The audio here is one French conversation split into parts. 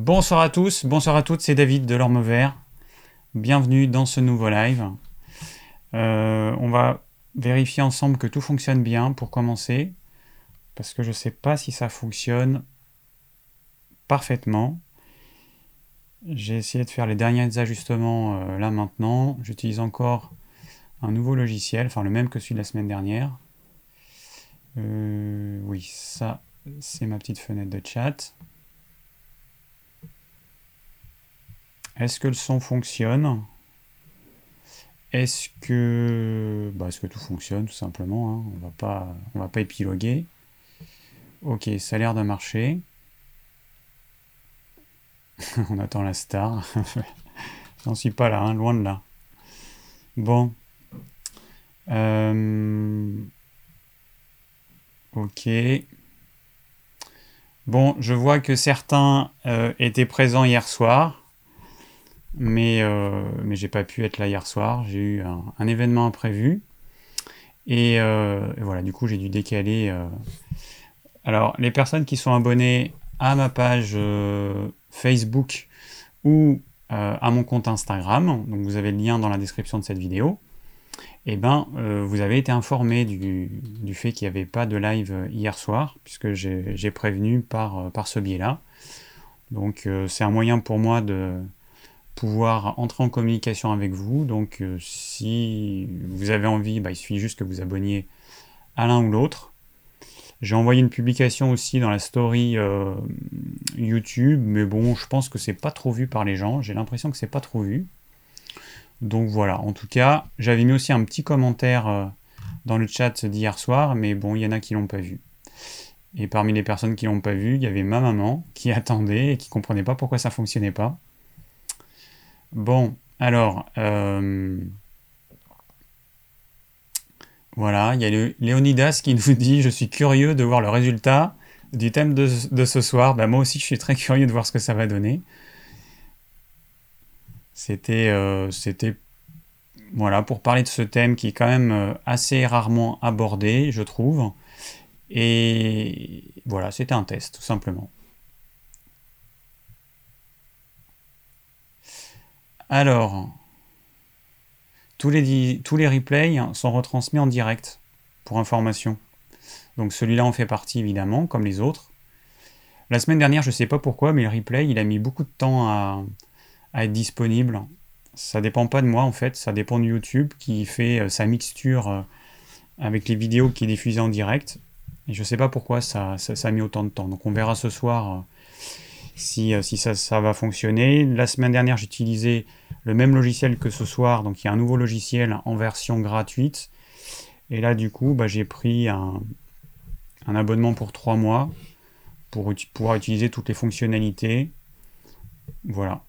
Bonsoir à tous, bonsoir à toutes, c'est David de l'Orme Vert. Bienvenue dans ce nouveau live. Euh, on va vérifier ensemble que tout fonctionne bien pour commencer, parce que je ne sais pas si ça fonctionne parfaitement. J'ai essayé de faire les derniers ajustements euh, là maintenant. J'utilise encore un nouveau logiciel, enfin le même que celui de la semaine dernière. Euh, oui, ça, c'est ma petite fenêtre de chat. Est-ce que le son fonctionne? Est-ce que... Bah, est-ce que tout fonctionne tout simplement hein? On va pas, on va pas épiloguer. Ok, ça a l'air de marcher. on attend la star. J'en suis pas là, hein, loin de là. Bon. Euh, ok. Bon, je vois que certains euh, étaient présents hier soir, mais, euh, mais j'ai pas pu être là hier soir. J'ai eu un, événement imprévu. Et, et, voilà, du coup, j'ai dû décaler. Alors, les personnes qui sont abonnées à ma page Facebook ou euh, à mon compte Instagram, donc vous avez le lien dans la description de cette vidéo, et eh ben, euh, vous avez été informé du, fait qu'il n'y avait pas de live hier soir, puisque j'ai prévenu par, euh, par ce biais-là. Donc c'est un moyen pour moi de pouvoir entrer en communication avec vous. Donc si vous avez envie, bah, il suffit juste que vous abonniez à l'un ou l'autre. J'ai envoyé une publication aussi dans la story euh, YouTube, mais bon, je pense que c'est pas trop vu par les gens. J'ai l'impression que c'est pas trop vu. Donc voilà, en tout cas, j'avais mis aussi un petit commentaire euh, dans le chat d'hier soir, mais bon, il y en a qui l'ont pas vu. Et parmi les personnes qui l'ont pas vu, il y avait ma maman qui attendait et qui comprenait pas pourquoi ça fonctionnait pas. Bon, alors, euh, voilà, il y a Léonidas qui nous dit Je suis curieux de voir le résultat du thème de, ce soir. Ben, moi aussi, je suis très curieux de voir ce que ça va donner. C'était, euh, voilà, pour parler de ce thème qui est quand même euh, assez rarement abordé, je trouve. Et voilà, c'était un test, tout simplement. Alors, tous les, tous replays sont retransmis en direct, pour information. Donc celui-là en fait partie évidemment, comme les autres. La semaine dernière, je ne sais pas pourquoi, mais le replay, il a mis beaucoup de temps à, être disponible. Ça dépend pas de moi en fait, ça dépend de YouTube qui fait euh, sa mixture euh, avec les vidéos qui est diffusée en direct. Et je ne sais pas pourquoi ça, ça, a mis autant de temps. Donc on verra ce soir euh, si, si ça, va fonctionner. La semaine dernière, j'utilisais le même logiciel que ce soir. Donc il y a un nouveau logiciel en version gratuite. Et là, du coup, bah, j'ai pris un, abonnement pour trois mois pour pouvoir utiliser toutes les fonctionnalités. Voilà.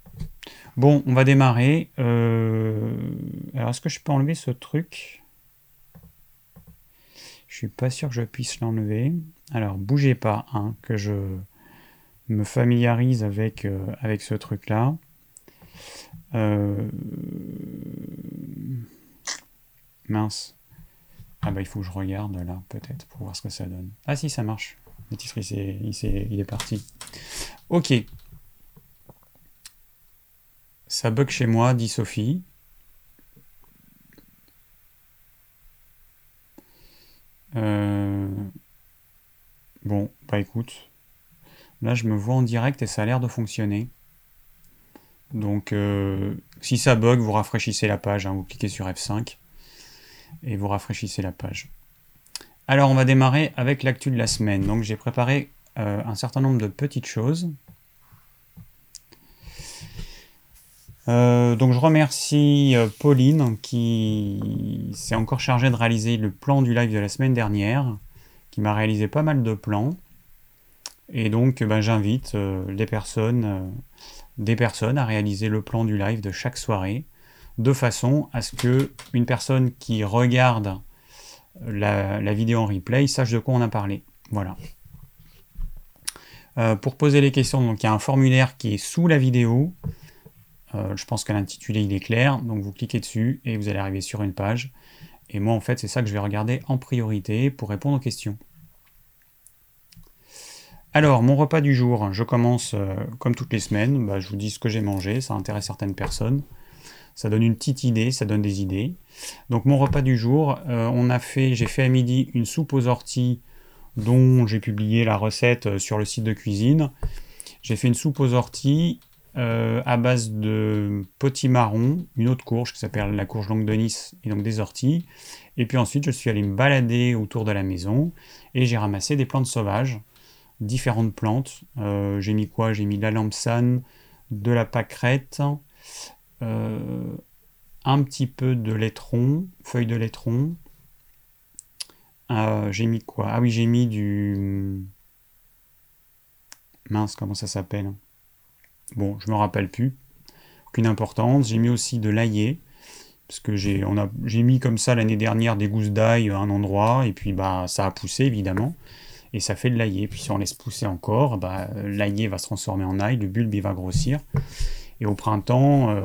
Bon, on va démarrer. Euh, alors, est-ce que je peux enlever ce truc? Je suis pas sûr que je puisse l'enlever. Alors, bougez pas, hein, que je me familiarise avec, euh, avec ce truc-là. Euh, mince. Ah bah il faut que je regarde là, peut-être, pour voir ce que ça donne. Ah si, ça marche. Le titre, il, est, il est parti. Ok. Ça bug chez moi, dit Sophie. Euh, bon, bah écoute. Là, je me vois en direct et ça a l'air de fonctionner. Donc, euh, si ça bug, vous rafraîchissez la page. Hein, vous cliquez sur F5 et vous rafraîchissez la page. Alors, on va démarrer avec l'actu de la semaine. Donc, j'ai préparé euh, un certain nombre de petites choses. Euh, donc, je remercie Pauline qui s'est encore chargée de réaliser le plan du live de la semaine dernière, qui m'a réalisé pas mal de plans. Et donc, ben, j'invite les personnes des personnes à réaliser le plan du live de chaque soirée, de façon à ce que une personne qui regarde la, vidéo en replay sache de quoi on a parlé. Voilà. Euh, pour poser les questions, il y a un formulaire qui est sous la vidéo. Euh, je pense que l'intitulé il est clair, donc vous cliquez dessus et vous allez arriver sur une page. Et moi en fait c'est ça que je vais regarder en priorité pour répondre aux questions. Alors, mon repas du jour, je commence euh, comme toutes les semaines. Bah, je vous dis ce que j'ai mangé, ça intéresse certaines personnes. Ça donne une petite idée, ça donne des idées. Donc, mon repas du jour, euh, on a fait, j'ai fait à midi une soupe aux orties dont j'ai publié la recette euh, sur le site de cuisine. J'ai fait une soupe aux orties à base de potimarron, une autre courge qui s'appelle la courge longue de Nice et donc des orties. Et puis ensuite, je suis allé me balader autour de la maison et j'ai ramassé des plantes sauvages différentes plantes. Euh, j'ai mis quoi? J'ai mis la lampsane, de la pâquerette, euh, un petit peu de laitron, feuilles de laitron. Euh, j'ai mis quoi? Ah oui, j'ai mis du... Mince, comment ça s'appelle? Bon, je me rappelle plus. Aucune importance. J'ai mis aussi de l'ail parce que j'ai j'ai mis comme ça l'année dernière des gousses d'ail à un endroit et puis bah ça a poussé évidemment et ça fait de l'ail. Puis si on laisse pousser encore, bah, va se transformer en ail, le bulbe va grossir. Et au printemps, euh,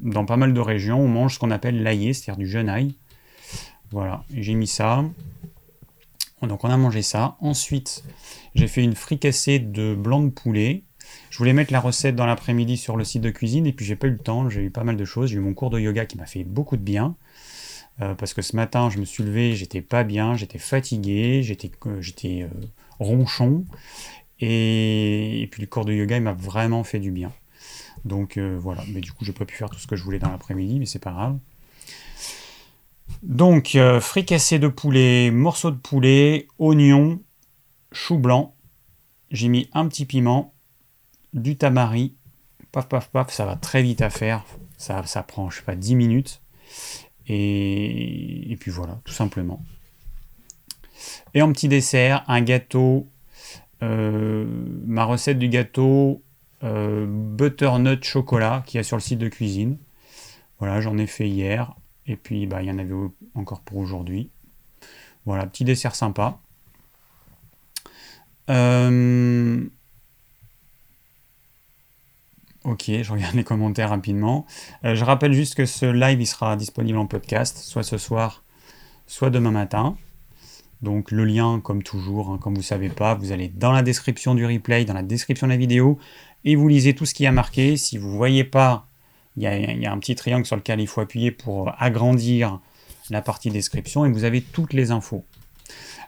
dans pas mal de régions, on mange ce qu'on appelle l'ail, c'est-à-dire du jeune ail. Voilà, j'ai mis ça. Donc on a mangé ça. Ensuite, j'ai fait une fricassée de blanc de poulet. Je voulais mettre la recette dans l'après-midi sur le site de cuisine et puis j'ai pas eu le temps, j'ai eu pas mal de choses. J'ai eu mon cours de yoga qui m'a fait beaucoup de bien. Euh, parce que ce matin, je me suis levé, j'étais pas bien, j'étais fatigué, j'étais euh, euh, ronchon. Et, puis le cours de yoga, il m'a vraiment fait du bien. Donc voilà, mais du coup, j'ai pas pu faire tout ce que je voulais dans l'après-midi, mais c'est pas grave. Donc, fricassé de poulet, morceaux de poulet, oignons, chou blanc. J'ai mis un petit piment, du tamari, paf paf paf, ça va très vite à faire. Ça, ça prend, je sais pas, 10 minutes. Et, puis voilà, tout simplement. Et en petit dessert, un gâteau. Euh, ma recette du gâteau euh, butternut chocolat qui y a sur le site de cuisine. Voilà, j'en ai fait hier. Et puis, bah, il y en avait encore pour aujourd'hui. Voilà, petit dessert sympa. Euh, Ok, je regarde les commentaires rapidement. Euh, je rappelle juste que ce live il sera disponible en podcast, soit ce soir, soit demain matin. Donc le lien, comme toujours, hein, comme vous ne savez pas, vous allez dans la description du replay, dans la description de la vidéo, et vous lisez tout ce qui a marqué. Si vous ne voyez pas, il y, a un petit triangle sur lequel il faut appuyer pour agrandir la partie description, et vous avez toutes les infos.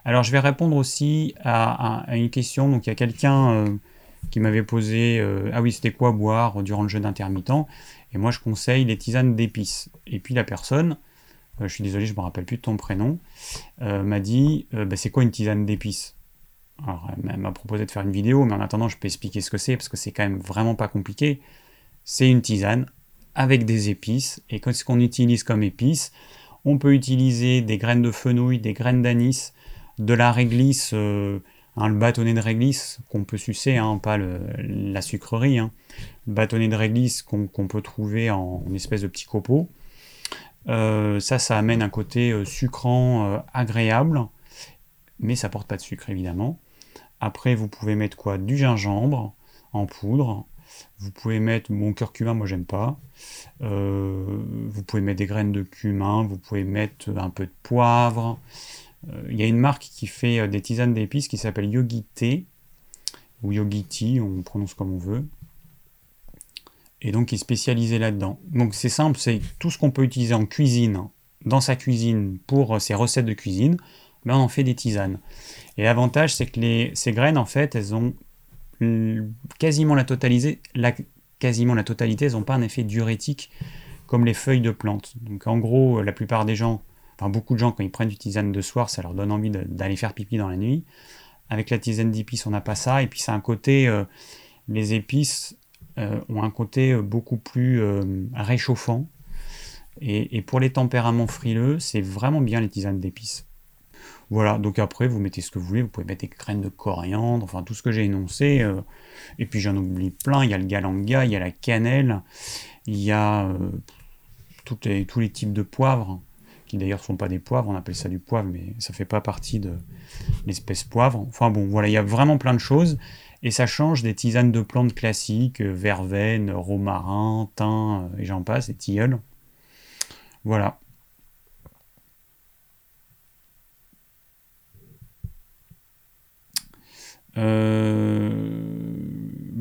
Alors je vais répondre aussi à, une question. Donc il y a quelqu'un... Euh, qui m'avait posé euh, Ah oui, c'était quoi boire durant le jeûne intermittent Et moi, je conseille les tisanes d'épices. Et puis la personne, euh, je suis désolé, je me rappelle plus de ton prénom, euh, m'a dit bah, C'est quoi une tisane d'épices? Alors, elle m'a proposé de faire une vidéo, mais en attendant, je peux expliquer ce que c'est, parce que c'est quand même vraiment pas compliqué. C'est une tisane avec des épices. Et qu'est-ce qu'on utilise comme épices? On peut utiliser des graines de fenouil, des graines d'anis, de la réglisse Hein, le bâtonnet de réglisse qu'on peut sucer, hein, pas la sucrerie, hein. le bâtonnet de réglisse qu'on peut trouver en, espèce de petit copeau. Euh, ça, ça amène un côté euh, sucrant euh, agréable, mais ça porte pas de sucre évidemment. Après, vous pouvez mettre quoi? Du gingembre en poudre. Vous pouvez mettre mon curcuma, moi j'aime pas. vous pouvez mettre des graines de cumin. Vous pouvez mettre un peu de poivre. Euh, il y a une marque qui fait euh, des tisanes d'épices qui s'appelle Yogi Tea, ou Yogi Tea, on prononce comme on veut. Et donc qui est spécialisé là-dedans. Donc c'est simple, c'est tout ce qu'on peut utiliser en cuisine, dans sa cuisine, pour euh, ses recettes de cuisine, on en fait des tisanes. Et l'avantage, c'est que ces graines, en fait, elles ont quasiment la, totalité, quasiment la totalité, elles n'ont pas un effet diurétique comme les feuilles de plantes. Donc en gros, la plupart des gens Enfin, beaucoup de gens, quand ils prennent du tisane de soir, ça leur donne envie d'aller faire pipi dans la nuit. Avec la tisane d'épices, on n'a pas ça. Et puis, c'est un côté. Euh, les épices euh, ont un côté euh, beaucoup plus réchauffant. Et, pour les tempéraments frileux, c'est vraiment bien les tisanes d'épices. Voilà, donc après, vous mettez ce que vous voulez. Vous pouvez mettre des graines de coriandre, enfin, tout ce que j'ai énoncé. et puis, j'en oublie plein. Il y a le galanga, il y a la cannelle, il y a tous les types de poivres qui d'ailleurs ne sont pas des poivres, on appelle ça du poivre, mais ça fait pas partie de l'espèce poivre. Enfin bon, voilà, il y a vraiment plein de choses, et ça change des tisanes de plantes classiques, euh, verveine, romarin, thym, euh, et j'en passe, et tilleul. Voilà.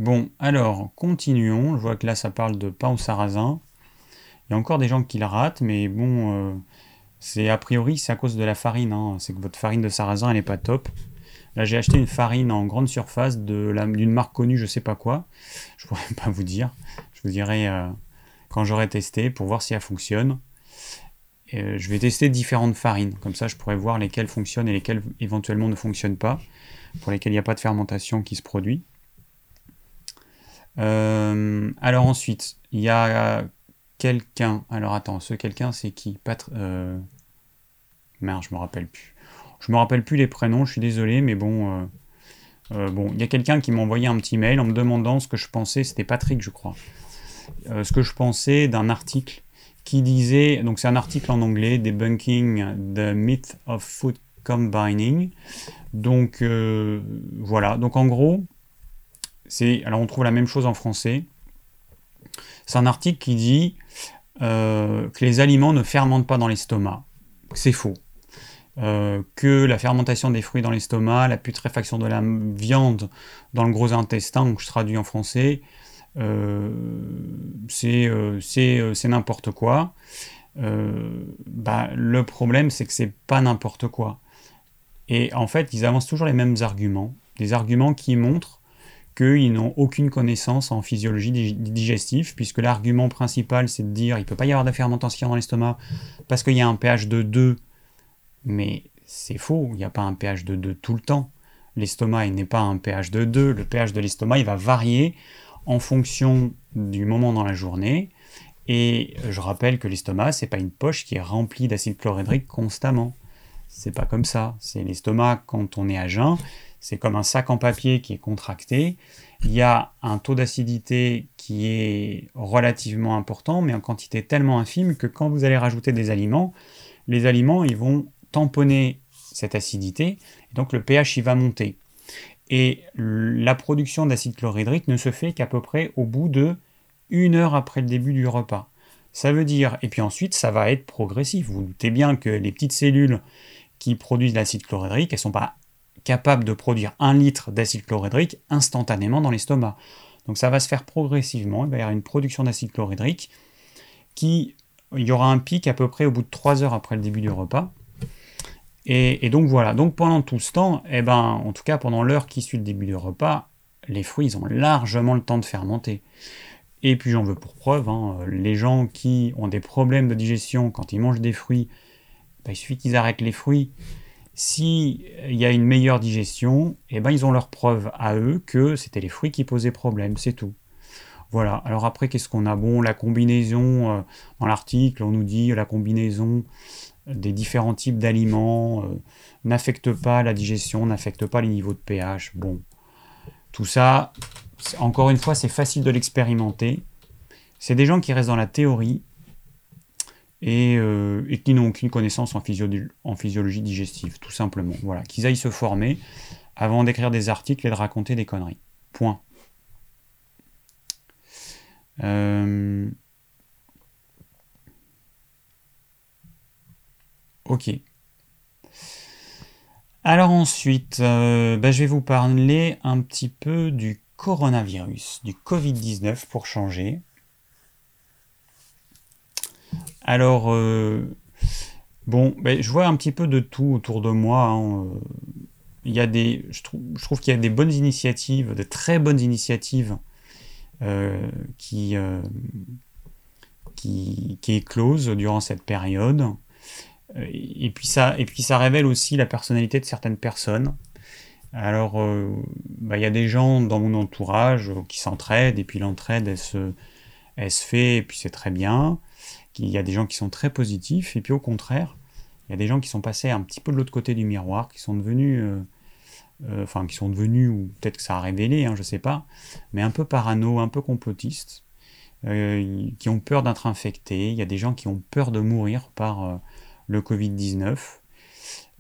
Bon, alors, continuons. Je vois que là, ça parle de pain au sarrasin. Il y a encore des gens qui le ratent, mais bon, c'est a priori, c'est à cause de la farine. Hein. C'est que votre farine de sarrasin, elle n'est pas top. Là, j'ai acheté une farine en grande surface d'une marque connue, je sais pas quoi. Je pourrais pas vous dire. Je vous dirai euh, quand j'aurai testé pour voir si elle fonctionne. Euh, je vais tester différentes farines. Comme ça, je pourrais voir lesquelles fonctionnent et lesquelles éventuellement ne fonctionnent pas. Pour lesquelles il n'y a pas de fermentation qui se produit. Euh, alors ensuite, il y a quelqu'un. Alors attends, ce quelqu'un, c'est qui? Merde, je me rappelle plus. Je me rappelle plus les prénoms, je suis désolé, mais bon. Euh, euh, bon, il y a quelqu'un qui m'a envoyé un petit mail en me demandant ce que je pensais, c'était Patrick, je crois. Euh, ce que je pensais d'un article qui disait, donc c'est un article en anglais, Debunking the Myth of Food Combining. Donc voilà, donc en gros, c'est, alors on trouve la même chose en français. C'est un article qui dit que les aliments ne fermentent pas dans l'estomac. C'est faux. Euh, que la fermentation des fruits dans l'estomac, la putréfaction de la viande dans le gros intestin, donc je traduis en français, euh, euh, c'est n'importe quoi. Bah, le problème, c'est que c'est pas n'importe quoi. Et en fait, ils avancent toujours les mêmes arguments, des arguments qui montrent qu'ils n'ont aucune connaissance en physiologie digestive, puisque l'argument principal, c'est de dire il ne peut pas y avoir de fermentation dans l'estomac parce qu'il y a un pH de 2 mais c'est faux, il n'y a pas un pH de 2 tout le temps. L'estomac n'est pas un pH de 2, le pH de l'estomac il va varier en fonction du moment dans la journée. Et je rappelle que l'estomac, c'est pas une poche qui est remplie d'acide chlorhydrique constamment. C'est pas comme ça. C'est l'estomac quand on est à jeun, c'est comme un sac en papier qui est contracté. Il y a un taux d'acidité qui est relativement important, mais en quantité tellement infime que quand vous allez rajouter des aliments, les aliments ils vont tamponner cette acidité, et donc le pH il va monter. Et la production d'acide chlorhydrique ne se fait qu'à peu près au bout de une heure après le début du repas. Ça veut dire, et puis ensuite ça va être progressif. Vous, vous doutez bien que les petites cellules qui produisent l'acide chlorhydrique, elles ne sont pas capables de produire un litre d'acide chlorhydrique instantanément dans l'estomac. Donc ça va se faire progressivement, il va y avoir une production d'acide chlorhydrique qui, il y aura un pic à peu près au bout de 3 heures après le début du repas, et, donc voilà, donc pendant tout ce temps, eh ben, en tout cas pendant l'heure qui suit le début du repas, les fruits ils ont largement le temps de fermenter. Et puis j'en veux pour preuve, hein, les gens qui ont des problèmes de digestion quand ils mangent des fruits, ben, il suffit qu'ils arrêtent les fruits. S'il y a une meilleure digestion, eh ben, ils ont leur preuve à eux que c'était les fruits qui posaient problème, c'est tout. Voilà, alors après qu'est-ce qu'on a? Bon, la combinaison, euh, dans l'article on nous dit la combinaison des différents types d'aliments, euh, n'affecte pas la digestion, n'affecte pas les niveaux de pH. Bon, tout ça, encore une fois, c'est facile de l'expérimenter. C'est des gens qui restent dans la théorie et, euh, qui n'ont aucune connaissance en, en, physiologie digestive, tout simplement. Voilà, qu'ils aillent se former avant d'écrire des articles et de raconter des conneries. Point. Euh, Ok. Alors ensuite, euh, bah, je vais vous parler un petit peu du coronavirus, du Covid-19 pour changer. Alors, euh, bon, bah, je vois un petit peu de tout autour de moi. Hein, euh, il y a des, je, trouve, qu'il y a des bonnes initiatives, de très bonnes initiatives qui, qui, qui éclosent durant cette période. Et puis, ça, et puis ça révèle aussi la personnalité de certaines personnes. Alors, euh, bah, il y a des gens dans mon entourage qui s'entraident, et puis l'entraide, elle se, elle se fait, et puis c'est très bien. Il y a des gens qui sont très positifs, et puis au contraire, il y a des gens qui sont passés un petit peu de l'autre côté du miroir, qui sont devenus, euh, euh, enfin, qui sont devenus, ou peut-être que ça a révélé, hein, je sais pas, mais un peu parano, un peu complotistes, qui ont peur d'être infectés. Il y a des gens qui ont peur de mourir par le Covid-19.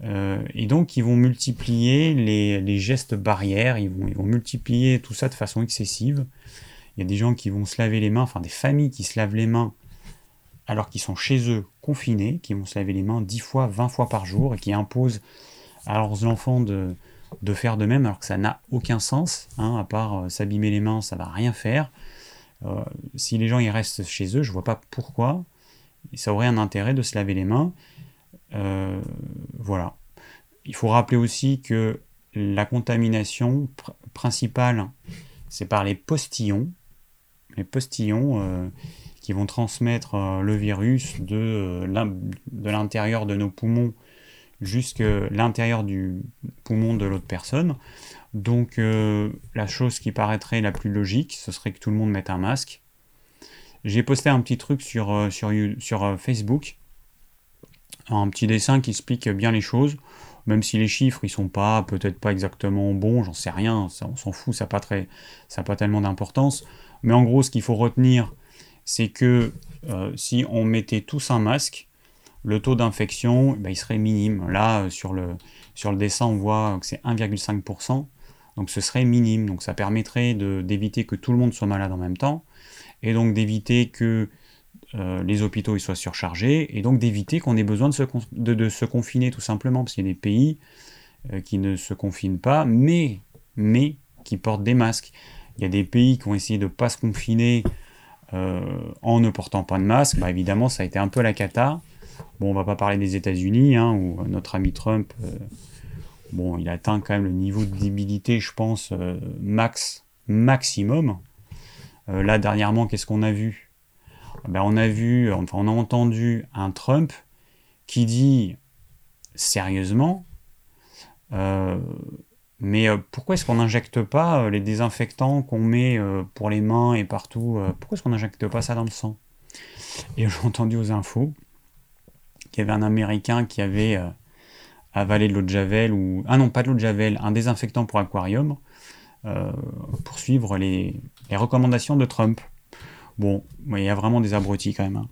Euh, et donc, ils vont multiplier les, gestes barrières, ils vont, ils vont, multiplier tout ça de façon excessive. Il y a des gens qui vont se laver les mains, enfin des familles qui se lavent les mains alors qu'ils sont chez eux confinés, qui vont se laver les mains 10 fois, 20 fois par jour et qui imposent à leurs enfants de, de faire de même alors que ça n'a aucun sens, hein, à part s'abîmer les mains, ça va rien faire. si les gens y restent chez eux, je vois pas pourquoi ça aurait un intérêt de se laver les mains. Voilà. Il faut rappeler aussi que la contamination principale, c'est par les postillons. Les postillons euh, qui vont transmettre euh, le virus de, euh, l'intérieur de nos poumons jusqu'à l'intérieur du poumon de l'autre personne. Donc la chose qui paraîtrait la plus logique, ce serait que tout le monde mette un masque. J'ai posté un petit truc sur Facebook, un petit dessin qui explique bien les choses même si les chiffres ils sont pas peut-être pas exactement bons, j'en sais rien, on s'en fout, ça n'a pas très, ça pas tellement d'importance. Mais en gros, ce qu'il faut retenir, c'est que euh, si on mettait tous un masque, le taux d'infection, bah, il serait minime. Là, euh, sur le, sur le dessin, on voit que c'est 1,5%, donc ce serait minime. Donc ça permettrait d'éviter que tout le monde soit malade en même temps, et donc d'éviter que euh, les hôpitaux soient surchargés, et donc d'éviter qu'on ait besoin de se, confiner tout simplement, parce qu'il y a des pays euh, qui ne se confinent pas, mais, mais qui portent des masques. Il y a des pays qui ont essayé de ne pas se confiner euh, en ne portant pas de masque, bah, évidemment ça a été un peu la cata. Bon, on va pas parler des États-Unis, hein, où notre ami Trump, bon, il atteint quand même le niveau de débilité, je pense, max, maximum. là, dernièrement, qu'est-ce qu'on a vu? Ben, on a vu, on a entendu un Trump qui dit sérieusement, euh, mais euh, pourquoi est-ce qu'on n'injecte pas euh, les désinfectants qu'on met pour les mains et partout Pourquoi est-ce qu'on n'injecte pas ça dans le sang? Et j'ai entendu aux infos qu'il y avait un Américain qui avait avalé de l'eau de Javel, ou... Ah non, pas de l'eau de Javel, un désinfectant pour aquarium, pour suivre les recommandations de Trump. Bon, il y a vraiment des abrutis quand même. Hein.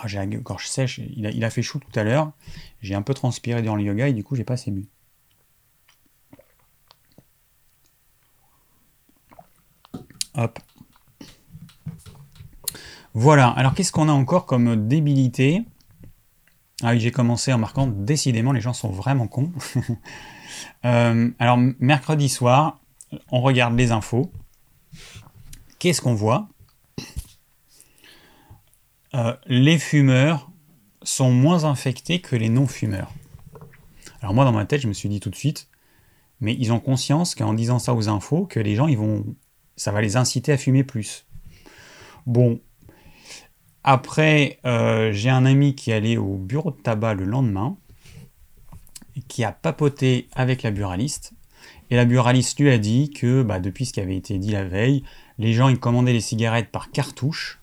Ah, j'ai la gorge sèche. Il a, fait chaud tout à l'heure. J'ai un peu transpiré dans le yoga et du coup, j'ai pas assez bu. Hop. Voilà. Alors, qu'est-ce qu'on a encore comme débilité? Ah oui, j'ai commencé en marquant décidément, les gens sont vraiment cons. Euh, alors, mercredi soir, on regarde les infos qu'est-ce qu'on voit? Euh, Les fumeurs sont moins infectés que les non-fumeurs. Alors moi, dans ma tête, je me suis dit tout de suite, mais ils ont conscience qu'en disant ça aux infos, que les gens, ils vont, ça va les inciter à fumer plus. Bon, après, euh, j'ai un ami qui est allé au bureau de tabac le lendemain, qui a papoté avec la buraliste, et la buraliste lui a dit que bah, depuis ce qui avait été dit la veille, les gens ils commandaient les cigarettes par cartouche.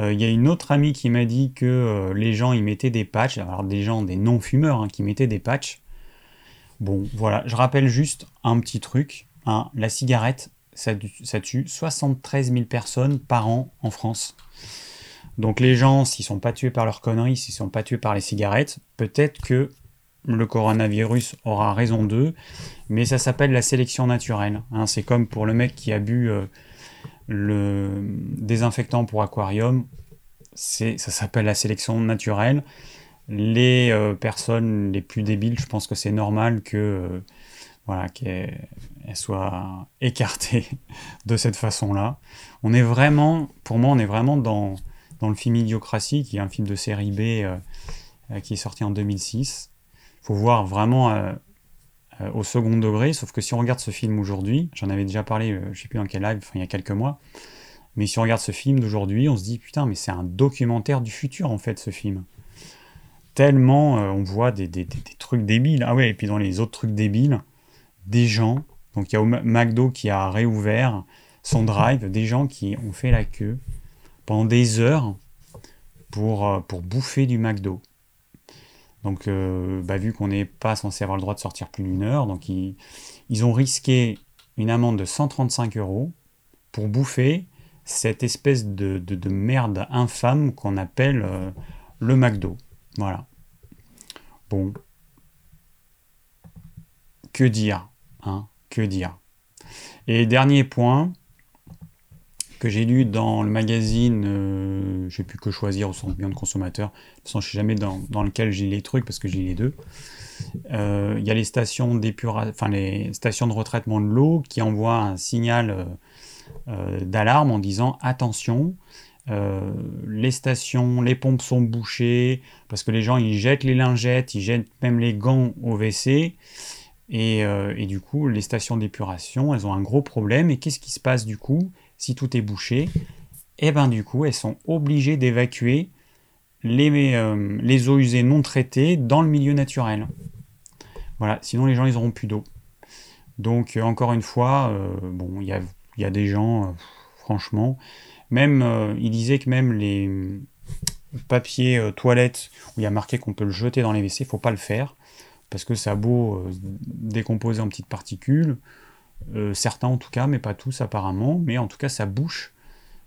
Euh, il y a une autre amie qui m'a dit que euh, les gens ils mettaient des patchs, alors des gens, des non-fumeurs hein, qui mettaient des patchs. Bon, voilà, je rappelle juste un petit truc. Hein. la cigarette, ça, tue 73 000 personnes par an en France. Donc les gens, s'ils sont pas tués par leurs conneries, s'ils sont pas tués par les cigarettes, peut-être que le coronavirus aura raison d'eux, mais ça s'appelle la sélection naturelle. Hein. C'est comme pour le mec qui a bu euh, le désinfectant pour aquarium, ça s'appelle la sélection naturelle. Les euh, personnes les plus débiles, je pense que c'est normal que euh, voilà qu'elles soient écartées de cette façon-là. On est vraiment, pour moi, on est vraiment dans, dans le film Idiocratie, qui est un film de série B qui est sorti en 2006 faut voir vraiment euh, euh, au second degré, sauf que si on regarde ce film aujourd'hui, j'en avais déjà parlé, je euh, je sais plus dans quel live, il y a quelques mois, mais si on regarde ce film d'aujourd'hui, on se dit putain, mais c'est un documentaire du futur en fait, ce film. Tellement on voit des, trucs débiles. Ah ouais, et puis dans les autres trucs débiles, des gens, donc il y a McDo qui a réouvert son drive, des gens qui ont fait la queue pendant des heures pour, pour bouffer du McDo. Donc, euh, bah, vu qu'on n'est pas censé avoir le droit de sortir plus d'une heure, donc ils, ont risqué une amende de 135 euros pour bouffer cette espèce de, merde infâme qu'on appelle euh, le McDo. Voilà. Bon. Que dire hein Que dire Et dernier point, que j'ai lu dans le magazine, euh, j'ai pu que choisir au centre bien de consommateur. De toute façon, je sais jamais dans, dans lequel j'ai les trucs parce que j'ai les deux. Euh, il y a les stations enfin les stations de retraitement de l'eau qui envoient un signal euh, d'alarme en disant attention, les stations, les pompes sont bouchées parce que les gens ils jettent les lingettes, ils jettent même les gants au WC. Et, et du coup, les stations d'épuration, elles ont un gros problème. Et qu'est-ce qui se passe du coup? Si tout est bouché, et eh ben du coup, elles sont obligées d'évacuer les, euh, les, eaux usées non traitées dans le milieu naturel. Voilà, sinon les gens ils auront plus d'eau. Donc euh, encore une fois, euh, bon, il y a, des gens, franchement, même il disait que même les papiers toilettes où il y a marqué qu'on peut le jeter dans les WC, il faut pas le faire parce que ça a beau décomposer en petites particules, euh, certains en tout cas, mais pas tous apparemment, mais en tout cas ça bouche,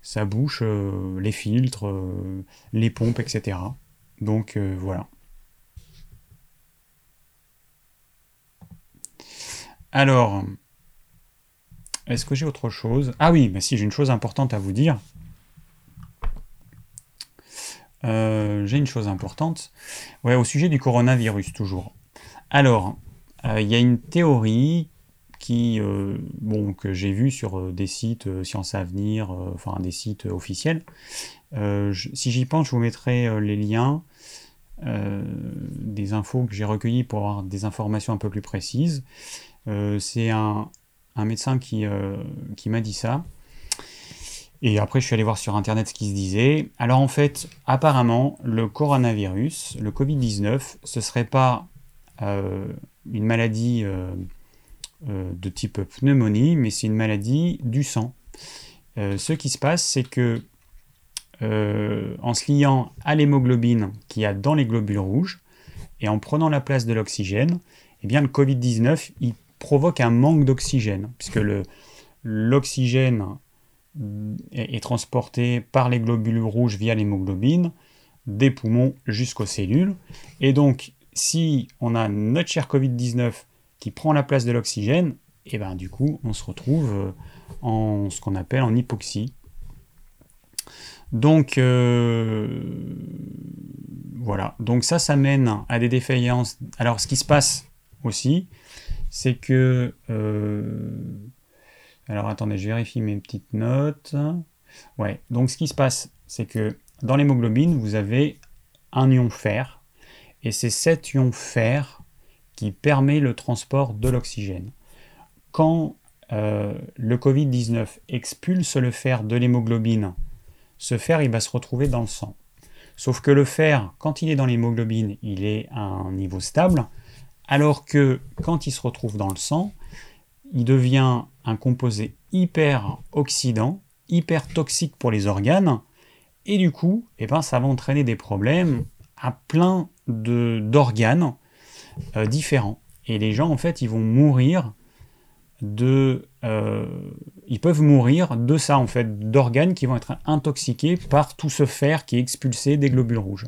ça bouche euh, les filtres, euh, les pompes, etc. Donc voilà. Alors, est-ce que j'ai autre chose? Ah oui, mais si j'ai une chose importante à vous dire. j'ai une chose importante. Ouais, au sujet du coronavirus, toujours. Alors, il y a une théorie qui, euh, bon, que j'ai vu sur euh, des sites euh, Science Avenir, enfin des sites officiels. si j'y pense, je vous mettrai les liens des infos que j'ai recueillies pour avoir des informations un peu plus précises. C'est un, un, médecin qui, qui m'a dit ça. Et après, je suis allé voir sur Internet ce qui se disait. Alors en fait, apparemment, le coronavirus, le Covid-19, ce serait pas une maladie de type pneumonie, mais c'est une maladie du sang. Euh, ce qui se passe, c'est que euh, en se liant à l'hémoglobine qu'il y a dans les globules rouges, et en prenant la place de l'oxygène, eh bien le Covid-19, il provoque un manque d'oxygène, puisque l'oxygène est, est, transporté par les globules rouges via l'hémoglobine, des poumons jusqu'aux cellules. Et donc, si on a notre cher Covid-19 qui prend la place de l'oxygène, et ben du coup on se retrouve euh, en ce qu'on appelle en hypoxie. Donc euh, voilà, donc ça, ça mène à des défaillances. Alors ce qui se passe aussi, c'est que... Euh, alors attendez, je vérifie mes petites notes. Ouais, donc ce qui se passe, c'est que dans l'hémoglobine, vous avez un ion fer, et c'est cet ion fer qui permet le transport de l'oxygène. Quand euh, le Covid-19 expulse le fer de l'hémoglobine, ce fer il va se retrouver dans le sang. Sauf que le fer, quand il est dans l'hémoglobine, il est à un niveau stable, alors que quand il se retrouve dans le sang, il devient un composé hyper oxydant, hyper toxique pour les organes, et du coup, eh ben, ça va entraîner des problèmes à plein d'organes euh, différents. Et les gens, en fait, ils vont mourir de... Euh, ils peuvent mourir de ça, en fait, d'organes qui vont être intoxiqués par tout ce fer qui est expulsé des globules rouges.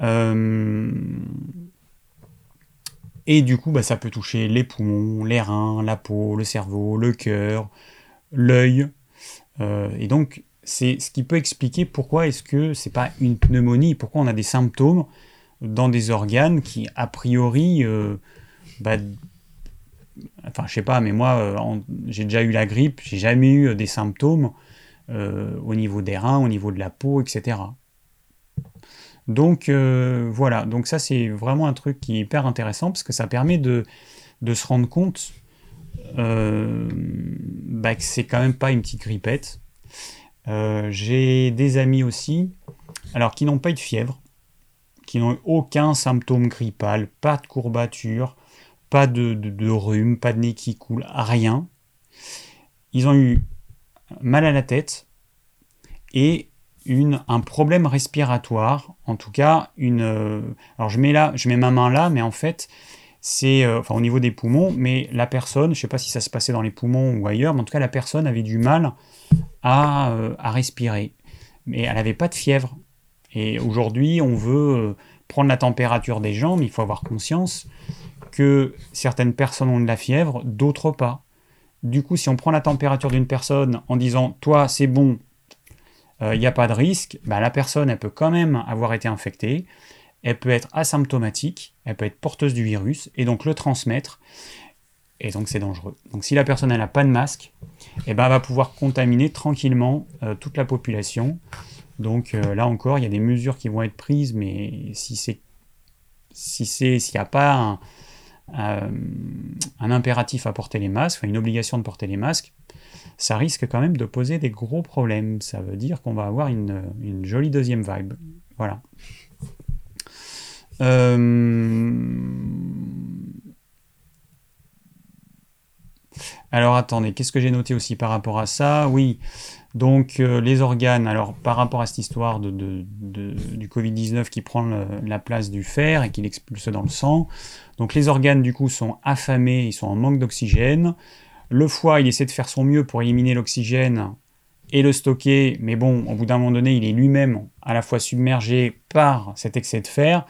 Euh, et du coup, bah, ça peut toucher les poumons, les reins, la peau, le cerveau, le cœur, l'œil. et donc, c'est ce qui peut expliquer pourquoi est-ce que c'est pas une pneumonie, pourquoi on a des symptômes dans des organes qui, a priori, euh, bah, enfin, je sais pas, mais moi, euh, j'ai déjà eu la grippe, j'ai jamais eu des symptômes euh, au niveau des reins, au niveau de la peau, etc. Donc voilà, donc ça c'est vraiment un truc qui est hyper intéressant parce que ça permet de, de se rendre compte bah, que c'est quand même pas une petite grippette. j'ai des amis aussi, alors qui n'ont pas eu de fièvre, qui n'ont aucun symptôme grippal, pas de courbature, pas de, rhume, pas de nez qui coule, rien. Ils ont eu mal à la tête et un problème respiratoire, en tout cas une. Euh, alors je mets là, je mets ma main là, mais en fait c'est euh, au niveau des poumons, mais la personne, je ne sais pas si ça se passait dans les poumons ou ailleurs, mais en tout cas la personne avait du mal à, euh, à respirer, mais elle n'avait pas de fièvre, et aujourd'hui, on veut euh, prendre la température des gens, mais il faut avoir conscience que certaines personnes ont de la fièvre, d'autres pas. du coup, si on prend la température d'une personne en disant toi c'est bon, il euh, n'y a pas de risque, bah, la personne elle peut quand même avoir été infectée, elle peut être asymptomatique, elle peut être porteuse du virus et donc le transmettre. Et donc c'est dangereux. Donc si la personne n'a pas de masque, eh ben, elle va pouvoir contaminer tranquillement euh, toute la population. Donc euh, là encore, il y a des mesures qui vont être prises, mais si c'est si c'est s'il n'y a pas un, un, impératif à porter les masques, une obligation de porter les masques, ça risque quand même de poser des gros problèmes. Ça veut dire qu'on va avoir une, une, jolie deuxième vibe. Voilà. Euh, alors attendez, qu'est-ce que j'ai noté aussi par rapport à ça? Oui, donc euh, les organes, alors par rapport à cette histoire de, du Covid-19 qui prend la place du fer et qui l'expulse dans le sang, donc les organes du coup sont affamés, ils sont en manque d'oxygène. Le foie, il essaie de faire son mieux pour éliminer l'oxygène et le stocker, mais bon, au bout d'un moment donné, il est lui-même à la fois submergé par cet excès de fer,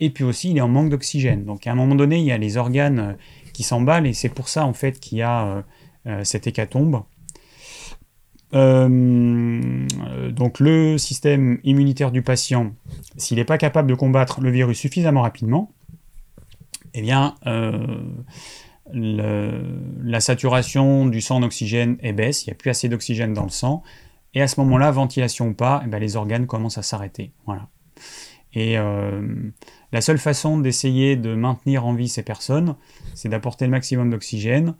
et puis aussi il est en manque d'oxygène. Donc à un moment donné, il y a les organes qui s'emballent, et c'est pour ça en fait qu'il y a euh, euh, cette hécatombe. Euh, donc le système immunitaire du patient, s'il n'est pas capable de combattre le virus suffisamment rapidement, eh bien la saturation du sang en oxygène est baisse, il n'y a plus assez d'oxygène dans le sang, et à ce moment-là, ventilation ou pas, eh bien, les organes commencent à s'arrêter. Voilà. Et euh, la seule façon d'essayer de maintenir en vie ces personnes, c'est d'apporter le maximum d'oxygène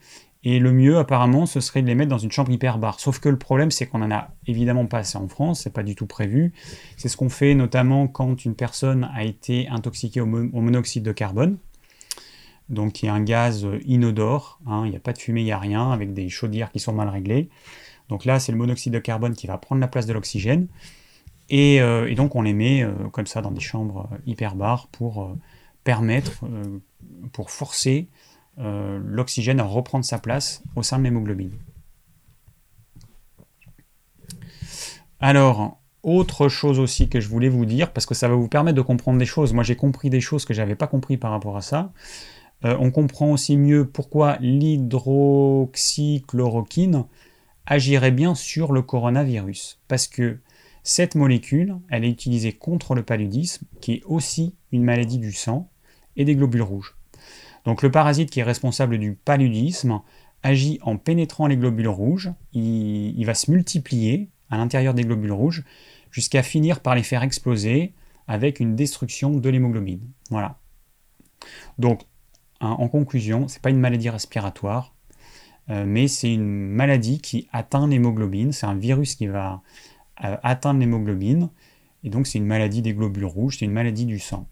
et le mieux, apparemment, ce serait de les mettre dans une chambre hyperbare. Sauf que le problème, c'est qu'on n'en a évidemment pas assez en France, c'est pas du tout prévu. C'est ce qu'on fait notamment quand une personne a été intoxiquée au, monoxyde de carbone. Donc y a un gaz inodore, hein, il n'y a pas de fumée, il n'y a rien, avec des chaudières qui sont mal réglées. Donc là, c'est le monoxyde de carbone qui va prendre la place de l'oxygène. Et, euh, donc on les met euh, comme ça dans des chambres hyperbares pour euh, permettre, pour forcer euh, l'oxygène à reprendre sa place au sein de l'hémoglobine. Alors, autre chose aussi que je voulais vous dire, parce que ça va vous permettre de comprendre des choses. Moi, j'ai compris des choses que j'avais pas compris par rapport à ça. Euh, on comprend aussi mieux pourquoi l'hydroxychloroquine agirait bien sur le coronavirus. Parce que cette molécule, elle est utilisée contre le paludisme, qui est aussi une maladie du sang et des globules rouges. Donc le parasite qui est responsable du paludisme agit en pénétrant les globules rouges, il, va se multiplier à l'intérieur des globules rouges jusqu'à finir par les faire exploser avec une destruction de l'hémoglobine. Voilà. Donc hein, en conclusion, ce n'est pas une maladie respiratoire, euh, mais c'est une maladie qui atteint l'hémoglobine, c'est un virus qui va euh, atteindre l'hémoglobine, et donc c'est une maladie des globules rouges, c'est une maladie du sang.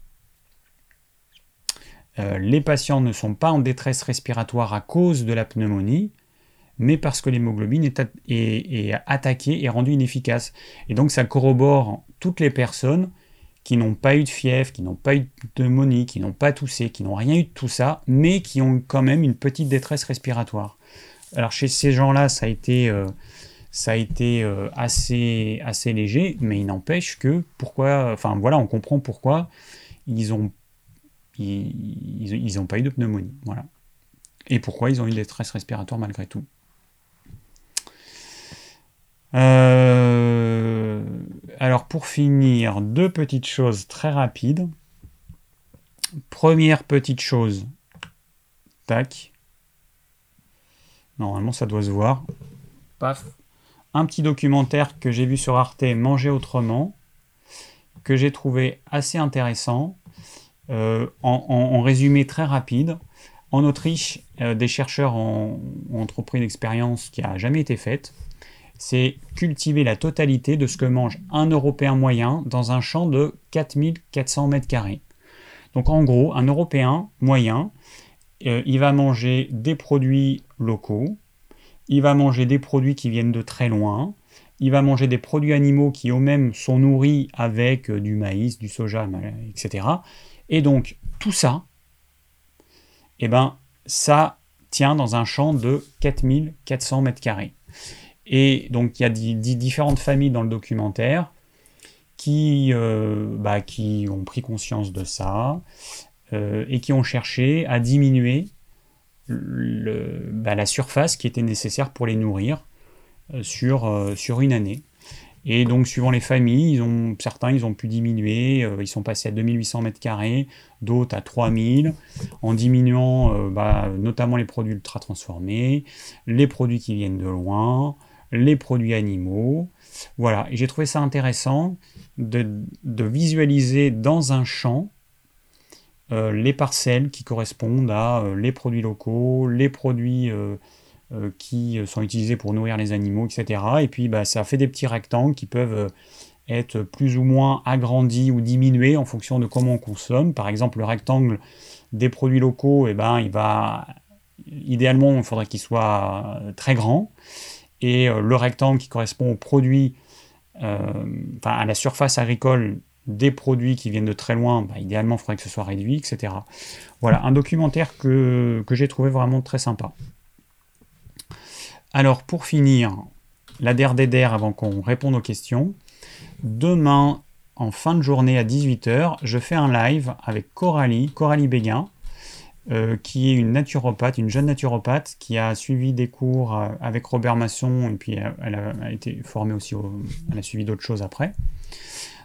Euh, les patients ne sont pas en détresse respiratoire à cause de la pneumonie, mais parce que l'hémoglobine est, attaquée et rendue inefficace. Et donc ça corrobore toutes les personnes qui n'ont pas eu de fièvre, qui n'ont pas eu de pneumonie, qui n'ont pas toussé, qui n'ont rien eu de tout ça, mais qui ont quand même une petite détresse respiratoire. Alors chez ces gens-là, ça a été, euh, euh, assez, assez léger, mais il n'empêche que pourquoi, enfin voilà, on comprend pourquoi ils ont ils n'ont pas eu de pneumonie. Voilà. Et pourquoi ils ont eu des stress respiratoires malgré tout. Euh, alors pour finir, deux petites choses très rapides. Première petite chose, tac. Normalement ça doit se voir. Paf. Un petit documentaire que j'ai vu sur Arte, Manger autrement, que j'ai trouvé assez intéressant. Euh, en, résumé très rapide, en Autriche, euh, des chercheurs ont, entrepris une expérience qui n'a jamais été faite. C'est cultiver la totalité de ce que mange un Européen moyen dans un champ de 4400 mètres carrés. Donc en gros, un Européen moyen, euh, il va manger des produits locaux, il va manger des produits qui viennent de très loin, il va manger des produits animaux qui eux-mêmes sont nourris avec du maïs, du soja, etc. Et donc, tout ça, eh ben, ça tient dans un champ de 4400 mètres carrés. Et donc, il y a différentes familles dans le documentaire qui, euh, bah, qui ont pris conscience de ça euh, et qui ont cherché à diminuer bah, la surface qui était nécessaire pour les nourrir sur, sur une année. Et donc, suivant les familles, ils ont, certains, ils ont pu diminuer. Euh, ils sont passés à 2800 mètres carrés, d'autres à 3000, en diminuant euh, bah, notamment les produits ultra transformés, les produits qui viennent de loin, les produits animaux. Voilà. J'ai trouvé ça intéressant de, visualiser dans un champ euh, les parcelles qui correspondent à les produits locaux, les produits qui sont utilisés pour nourrir les animaux, etc. Et puis bah, ça fait des petits rectangles qui peuvent euh, être plus ou moins agrandis ou diminués en fonction de comment on consomme. Par exemple, le rectangle des produits locaux, eh ben, idéalement, il faudrait qu'il soit euh, très grand. Et le rectangle qui correspond aux produits, à la surface agricole des produits qui viennent de très loin, bah, idéalement, il faudrait que ce soit réduit, etc. Voilà, un documentaire que, que j'ai trouvé vraiment très sympa. Alors, pour finir, la der avant qu'on réponde aux questions. Demain, en fin de journée à 18h, je fais un live avec Coralie, Coralie Béguin, euh, qui est une naturopathe, une jeune naturopathe qui a suivi des cours euh, avec Robert Masson et puis euh, elle a, été formée aussi, elle a suivi d'autres choses après.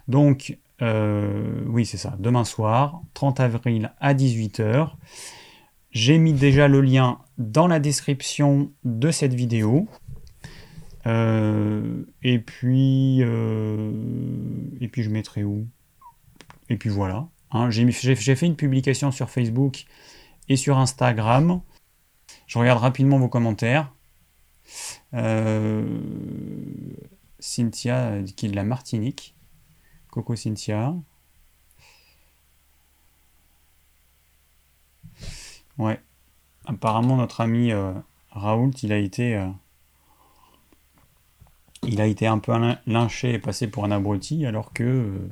Donc, oui, c'est ça, demain soir, 30 avril à 18h. J'ai mis déjà le lien dans la description de cette vidéo. Euh, et puis, euh, et puis je mettrai où? Et puis voilà. Hein, j'ai fait une publication sur Facebook et sur Instagram. Je regarde rapidement vos commentaires. Euh, Cynthia qui est de la Martinique. Coco Cynthia. Ouais. Apparemment, notre ami euh, Raoult, il a été. Euh, il a été un peu lynché et passé pour un abruti, alors que euh,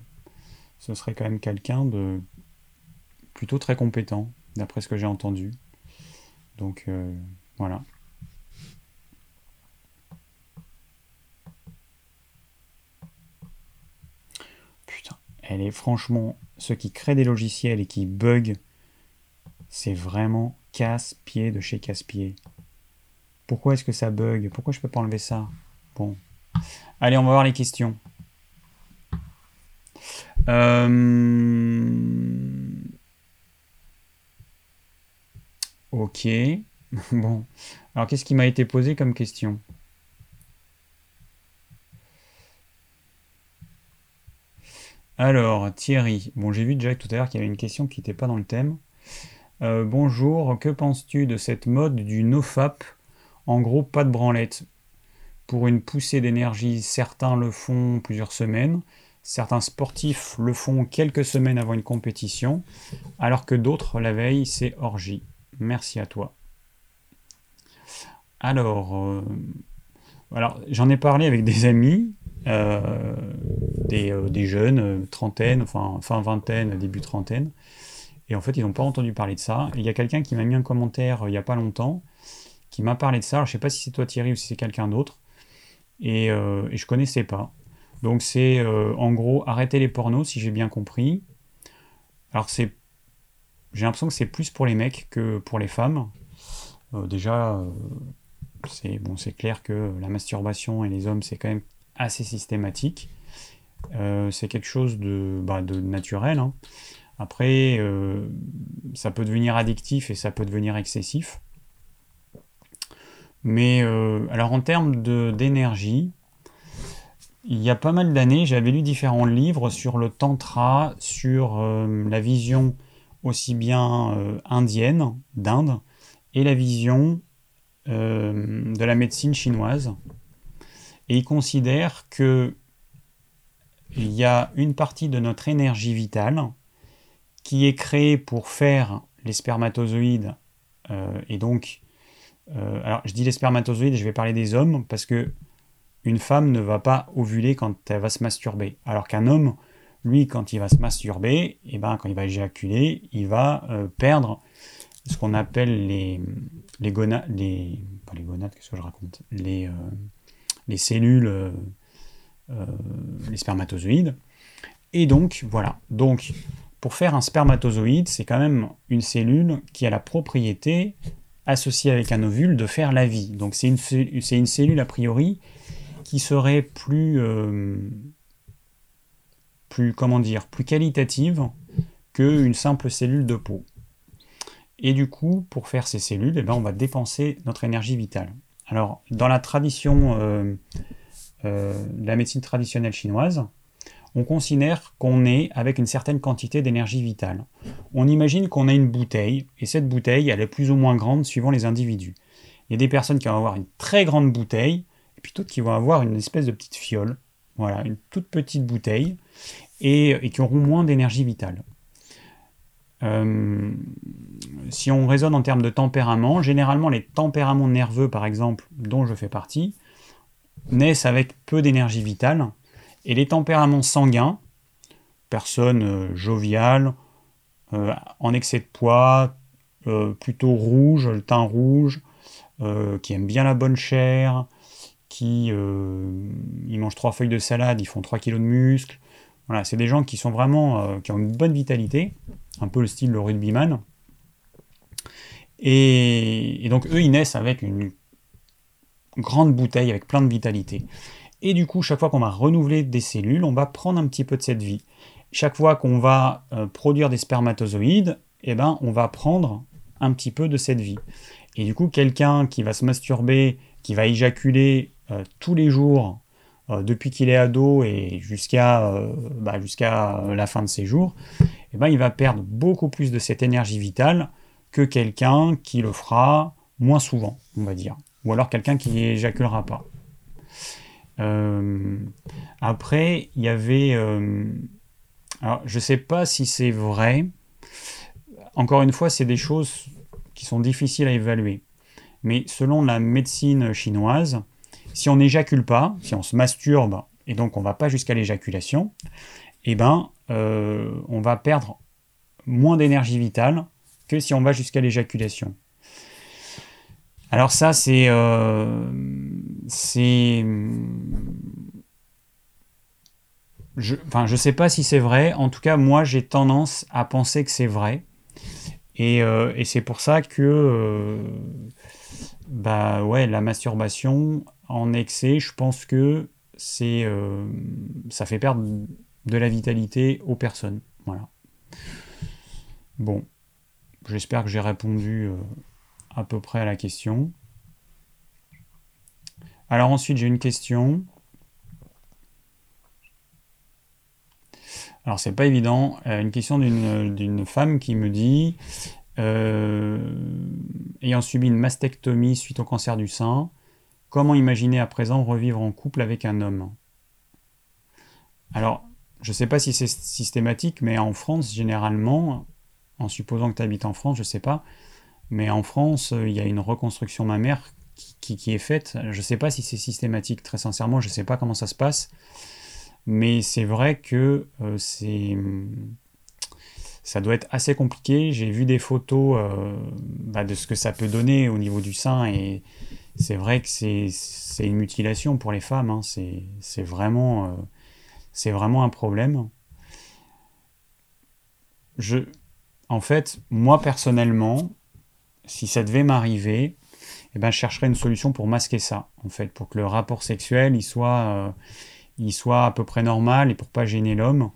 ce serait quand même quelqu'un de plutôt très compétent, d'après ce que j'ai entendu. Donc voilà. Putain, elle est franchement, ceux qui créent des logiciels et qui bug c'est vraiment casse-pied de chez casse-pied. Pourquoi est-ce que ça bug? Pourquoi je peux pas enlever ça? Bon. Allez, on va voir les questions. Euh, ok. bon. Alors, qu'est-ce qui m'a été posé comme question? Alors, Thierry. Bon, j'ai vu déjà tout à l'heure qu'il y avait une question qui n'était pas dans le thème. Euh, bonjour, que penses-tu de cette mode du nofap En gros, pas de branlette? Pour une poussée d'énergie, certains le font plusieurs semaines, certains sportifs le font quelques semaines avant une compétition, alors que d'autres, la veille, c'est orgie. Merci à toi. Alors, euh, j'en ai parlé avec des amis, euh, des, des, jeunes, trentaine, enfin fin vingtaine, début trentaine, et en fait, ils n'ont pas entendu parler de ça. il y a quelqu'un qui m'a mis un commentaire euh, il n'y a pas longtemps, qui m'a parlé de ça. Alors, je ne sais pas si c'est toi Thierry ou si c'est quelqu'un d'autre. Et, euh, je connaissais pas. Donc c'est euh, en gros arrêter les pornos, si j'ai bien compris. Alors c'est, j'ai l'impression que c'est plus pour les mecs que pour les femmes. déjà, c'est bon, c'est clair que la masturbation et les hommes, c'est quand même assez systématique. c'est quelque chose de, bah, naturel. Hein. Après, euh, ça peut devenir addictif et ça peut devenir excessif. Mais euh, alors en termes d'énergie, il y a pas mal d'années, j'avais lu différents livres sur le tantra, sur euh, la vision aussi bien indienne, d'Inde, et la vision de la médecine chinoise. Et ils considèrent que il y a une partie de notre énergie vitale qui est créé pour faire les spermatozoïdes. Euh, et donc, euh, alors je dis les spermatozoïdes, je vais parler des hommes parce que une femme ne va pas ovuler quand elle va se masturber, alors qu'un homme, lui, quand il va se masturber, et eh ben quand il va éjaculer, il va euh, perdre ce qu'on appelle les les gonades, les les qu'est-ce que je raconte, les cellules, les spermatozoïdes. Et donc voilà, donc pour faire un spermatozoïde, c'est quand même une cellule qui a la propriété associée avec un ovule, de faire la vie. Donc c'est une, une cellule a priori qui serait plus, euh, plus, comment dire, plus qualitative qu'une simple cellule de peau. Et du coup, pour faire ces cellules, eh ben, on va dépenser notre énergie vitale. Alors, dans la tradition euh, euh, la médecine traditionnelle chinoise, on considère qu'on est avec une certaine quantité d'énergie vitale. On imagine qu'on a une bouteille, et cette bouteille, elle est plus ou moins grande suivant les individus. Il y a des personnes qui vont avoir une très grande bouteille, et puis d'autres qui vont avoir une espèce de petite fiole, voilà, une toute petite bouteille, et, qui auront moins d'énergie vitale. Euh, si on raisonne en termes de tempérament, généralement les tempéraments nerveux, par exemple, dont je fais partie, naissent avec peu d'énergie vitale, et les tempéraments sanguins, personnes euh, joviales, euh, en excès de poids, euh, plutôt rouge, le teint rouge, qui aiment bien la bonne chair, qui ils mangent trois feuilles de salade, ils font 3 kilos de muscles. Voilà, c'est des gens qui sont vraiment qui ont une bonne vitalité, un peu le style le rugbyman. Et, et donc eux, ils naissent avec une grande bouteille avec plein de vitalité. Et du coup, chaque fois qu'on va renouveler des cellules, on va prendre un petit peu de cette vie. Chaque fois qu'on va euh, produire des spermatozoïdes, eh ben, on va prendre un petit peu de cette vie. Et du coup, quelqu'un qui va se masturber, qui va éjaculer euh, tous les jours, euh, depuis qu'il est ado et jusqu'à bah, la fin de ses jours, eh ben, il va perdre beaucoup plus de cette énergie vitale que quelqu'un qui le fera moins souvent, on va dire. Ou alors quelqu'un qui éjaculera pas. Euh, après, il y avait... Euh, alors, je ne sais pas si c'est vrai. Encore une fois, c'est des choses qui sont difficiles à évaluer. Mais selon la médecine chinoise, si on n'éjacule pas, si on se masturbe, et donc on ne va pas jusqu'à l'éjaculation, eh ben, euh, on va perdre moins d'énergie vitale que si on va jusqu'à l'éjaculation. Alors ça, c'est... Euh. Je, je sais pas si c'est vrai. En tout cas, moi, j'ai tendance à penser que c'est vrai. Et, euh, c'est pour ça que... Euh, bah ouais, la masturbation en excès, je pense que c'est... ça fait perdre de la vitalité aux personnes. Voilà. Bon. J'espère que j'ai répondu à peu près à la question. Alors ensuite, j'ai une question. Alors c'est pas évident. Euh, une question d'une femme qui me dit euh, ayant subi une mastectomie suite au cancer du sein, comment imaginer à présent revivre en couple avec un homme? Alors, je ne sais pas si c'est systématique, mais en France, généralement, en supposant que tu habites en France, je ne sais pas, mais en France, euh, il y a une reconstruction mammaire qui, qui, est faite. Je ne sais pas si c'est systématique, très sincèrement, je ne sais pas comment ça se passe. Mais c'est vrai que euh, c'est ça doit être assez compliqué. J'ai vu des photos euh, bah, de ce que ça peut donner au niveau du sein et c'est vrai que c'est une mutilation pour les femmes. Hein. C'est vraiment, vraiment un problème. Je, en fait, moi personnellement, si ça devait m'arriver, eh ben, je chercherais une solution pour masquer ça, en fait, pour que le rapport sexuel il soit, euh, il soit à peu près normal et pour pas gêner l'homme.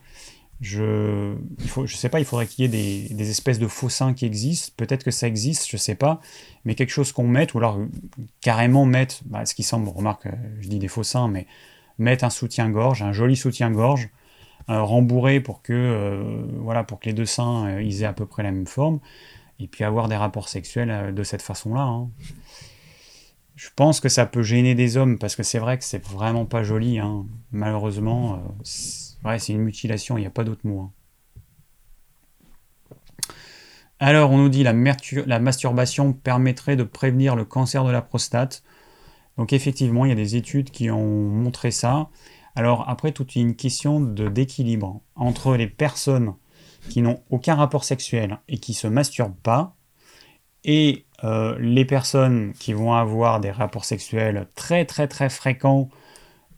Je, il faut, je sais pas, il faudrait qu'il y ait des, espèces de faux seins qui existent. Peut-être que ça existe, je sais pas, mais quelque chose qu'on mette, ou alors carrément mettre, bah, ce qui semble, remarque, euh, je dis des faux seins, mais mettre un soutien-gorge, un joli soutien-gorge, euh, rembourré pour que, voilà, pour que les deux seins aient à peu près la même forme et puis avoir des rapports sexuels euh, de cette façon-là. Hein. Je pense que ça peut gêner des hommes parce que c'est vrai que c'est vraiment pas joli. Hein. Malheureusement, euh, c'est une mutilation, il n'y a pas d'autre mot. Hein. Alors, on nous dit la, la masturbation permettrait de prévenir le cancer de la prostate. Donc, effectivement, il y a des études qui ont montré ça. Alors, après, toute une question d'équilibre entre les personnes qui n'ont aucun rapport sexuel et qui se masturbent pas, et euh, les personnes qui vont avoir des rapports sexuels très très très fréquents,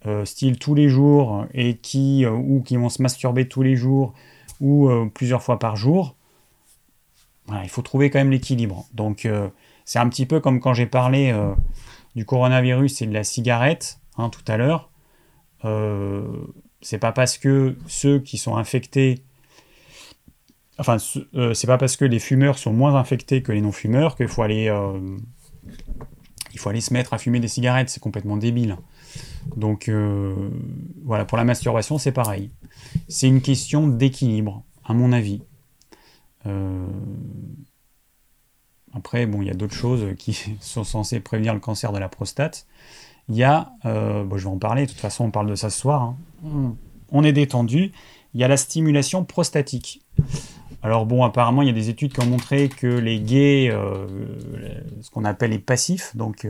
euh, style tous les jours, et qui, euh, ou qui vont se masturber tous les jours, ou plusieurs fois par jour, il faut trouver quand même l'équilibre. Donc C'est un petit peu comme quand j'ai parlé du coronavirus et de la cigarette hein, tout à l'heure. c'est pas parce que ceux qui sont infectés enfin, c'est pas parce que les fumeurs sont moins infectés que les non-fumeurs qu'il faut aller, il faut aller se mettre à fumer des cigarettes. C'est complètement débile. Donc euh, voilà, pour la masturbation, c'est pareil. C'est une question d'équilibre, à mon avis. Euh, après, bon, il y a d'autres choses qui sont censées prévenir le cancer de la prostate. Il y a, euh, bon, je vais en parler, de toute façon, on parle de ça ce soir. Hein. On est détendu. Il y a la stimulation prostatique. Alors bon, apparemment, il y a des études qui ont montré que les gays, ce qu'on appelle les passifs, donc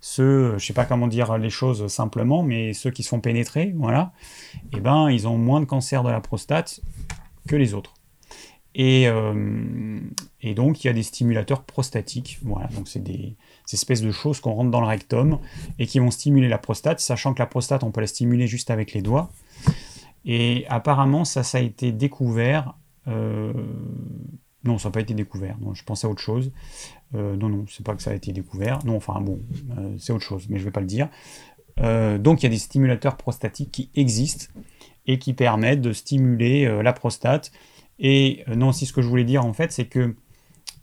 ceux, je sais pas comment dire les choses simplement, mais ceux qui sont pénétrés, voilà, eh ben, ils ont moins de cancer de la prostate que les autres. Et, euh, et donc, il y a des stimulateurs prostatiques, voilà, donc c'est des, espèces de choses qu'on rentre dans le rectum et qui vont stimuler la prostate, sachant que la prostate, on peut la stimuler juste avec les doigts. Et apparemment, ça, ça a été découvert. Euh, non, ça n'a pas été découvert. Je pensais à autre chose. Euh, non, non, c'est pas que ça a été découvert. Non, enfin bon, euh, c'est autre chose, mais je vais pas le dire. Donc il y a des stimulateurs prostatiques qui existent et qui permettent de stimuler la prostate. Et non, si ce que je voulais dire en fait, c'est que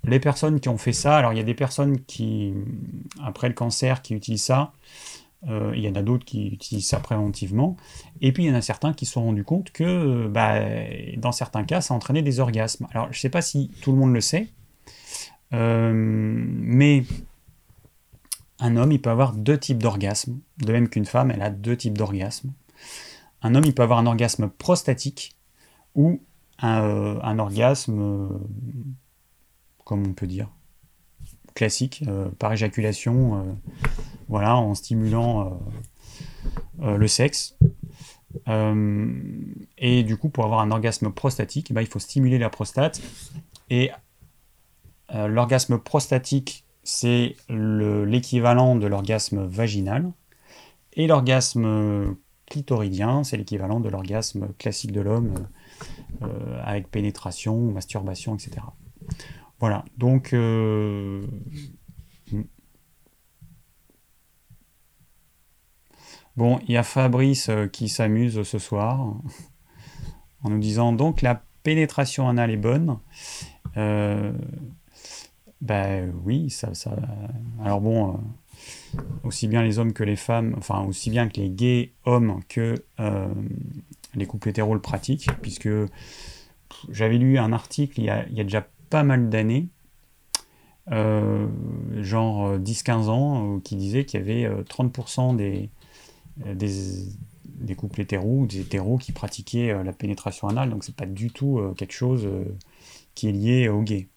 les personnes qui ont fait ça, alors il y a des personnes qui, après le cancer, qui utilisent ça. Il y en a d'autres qui utilisent ça préventivement. Et puis il y en a certains qui se sont rendus compte que bah, dans certains cas, ça entraînait des orgasmes. Alors je ne sais pas si tout le monde le sait, euh, mais un homme, il peut avoir deux types d'orgasmes, de même qu'une femme, elle a deux types d'orgasmes. Un homme, il peut avoir un orgasme prostatique ou un, euh, orgasme, euh, comme on peut dire, classique, par éjaculation, voilà, en stimulant le sexe. et du coup, pour avoir un orgasme prostatique, eh ben, il faut stimuler la prostate. Et euh, l'orgasme prostatique, c'est l'équivalent de l'orgasme vaginal. Et l'orgasme clitoridien, c'est l'équivalent de l'orgasme classique de l'homme, euh, avec pénétration, masturbation, etc. Voilà, donc... Euh, Bon, il y a Fabrice qui s'amuse ce soir en nous disant donc la pénétration anale est bonne. Ben oui, ça, ça. Alors bon, euh, aussi bien les hommes que les femmes, enfin aussi bien que les gays hommes que euh, les couples hétéros le pratiquent, puisque j'avais lu un article il y a, déjà pas mal d'années, euh, genre 10-15 ans, qui disait qu'il y avait 30% des, des, couples hétéros ou des hétéros qui pratiquaient la pénétration anale, donc c'est pas du tout quelque chose qui est lié aux gays.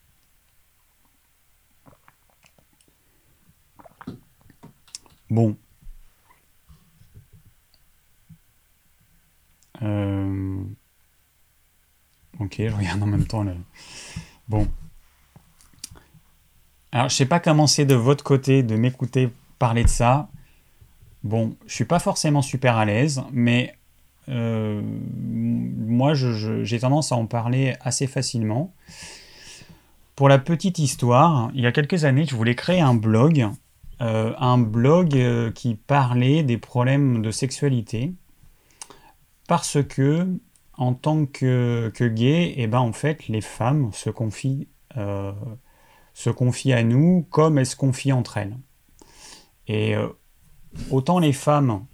Bon. Euh, ok, je regarde en même temps le... Bon. Alors, je sais pas comment c'est de votre côté de m'écouter parler de ça. Bon, je suis pas forcément super à l'aise, mais euh, moi, j'ai tendance à en parler assez facilement. Pour la petite histoire, il y a quelques années, je voulais créer un blog euh, un blog euh, qui parlait des problèmes de sexualité parce que en tant que, que gay, eh ben en fait les femmes se confient, se confient à nous comme elles se confient entre elles. Et autant les femmes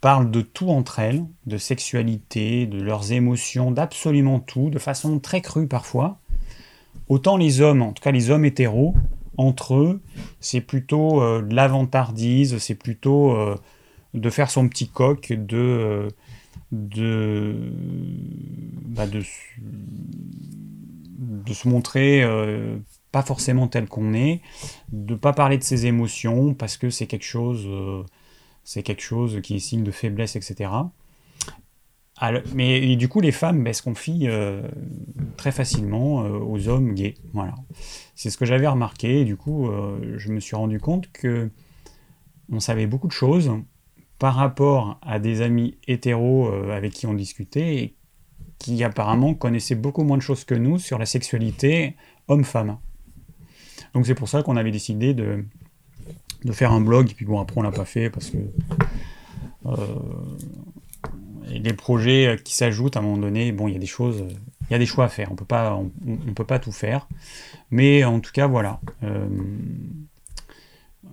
parlent de tout entre elles, de sexualité, de leurs émotions, d'absolument tout, de façon très crue parfois, autant les hommes, en tout cas les hommes hétéros, entre eux, c'est plutôt euh, de l'avantardise, c'est plutôt euh, de faire son petit coq, de, euh, bah, de, de, se montrer pas forcément tel qu'on est, de pas parler de ses émotions parce que c'est quelque chose, c'est quelque chose qui est signe de faiblesse, etc mais du coup, les femmes ben, se confient euh, très facilement euh, aux hommes gays. Voilà. C'est ce que j'avais remarqué. Et du coup, euh, je me suis rendu compte que on savait beaucoup de choses par rapport à des amis hétéros avec qui on discutait et qui apparemment connaissaient beaucoup moins de choses que nous sur la sexualité homme-femme. Donc c'est pour ça qu'on avait décidé de, faire un blog, et puis bon, après on l'a pas fait parce que euh, les projets qui s'ajoutent à un moment donné, bon, il y a des choses, il y a des choix à faire, on peut pas, peut pas tout faire, mais en tout cas, voilà. Euh,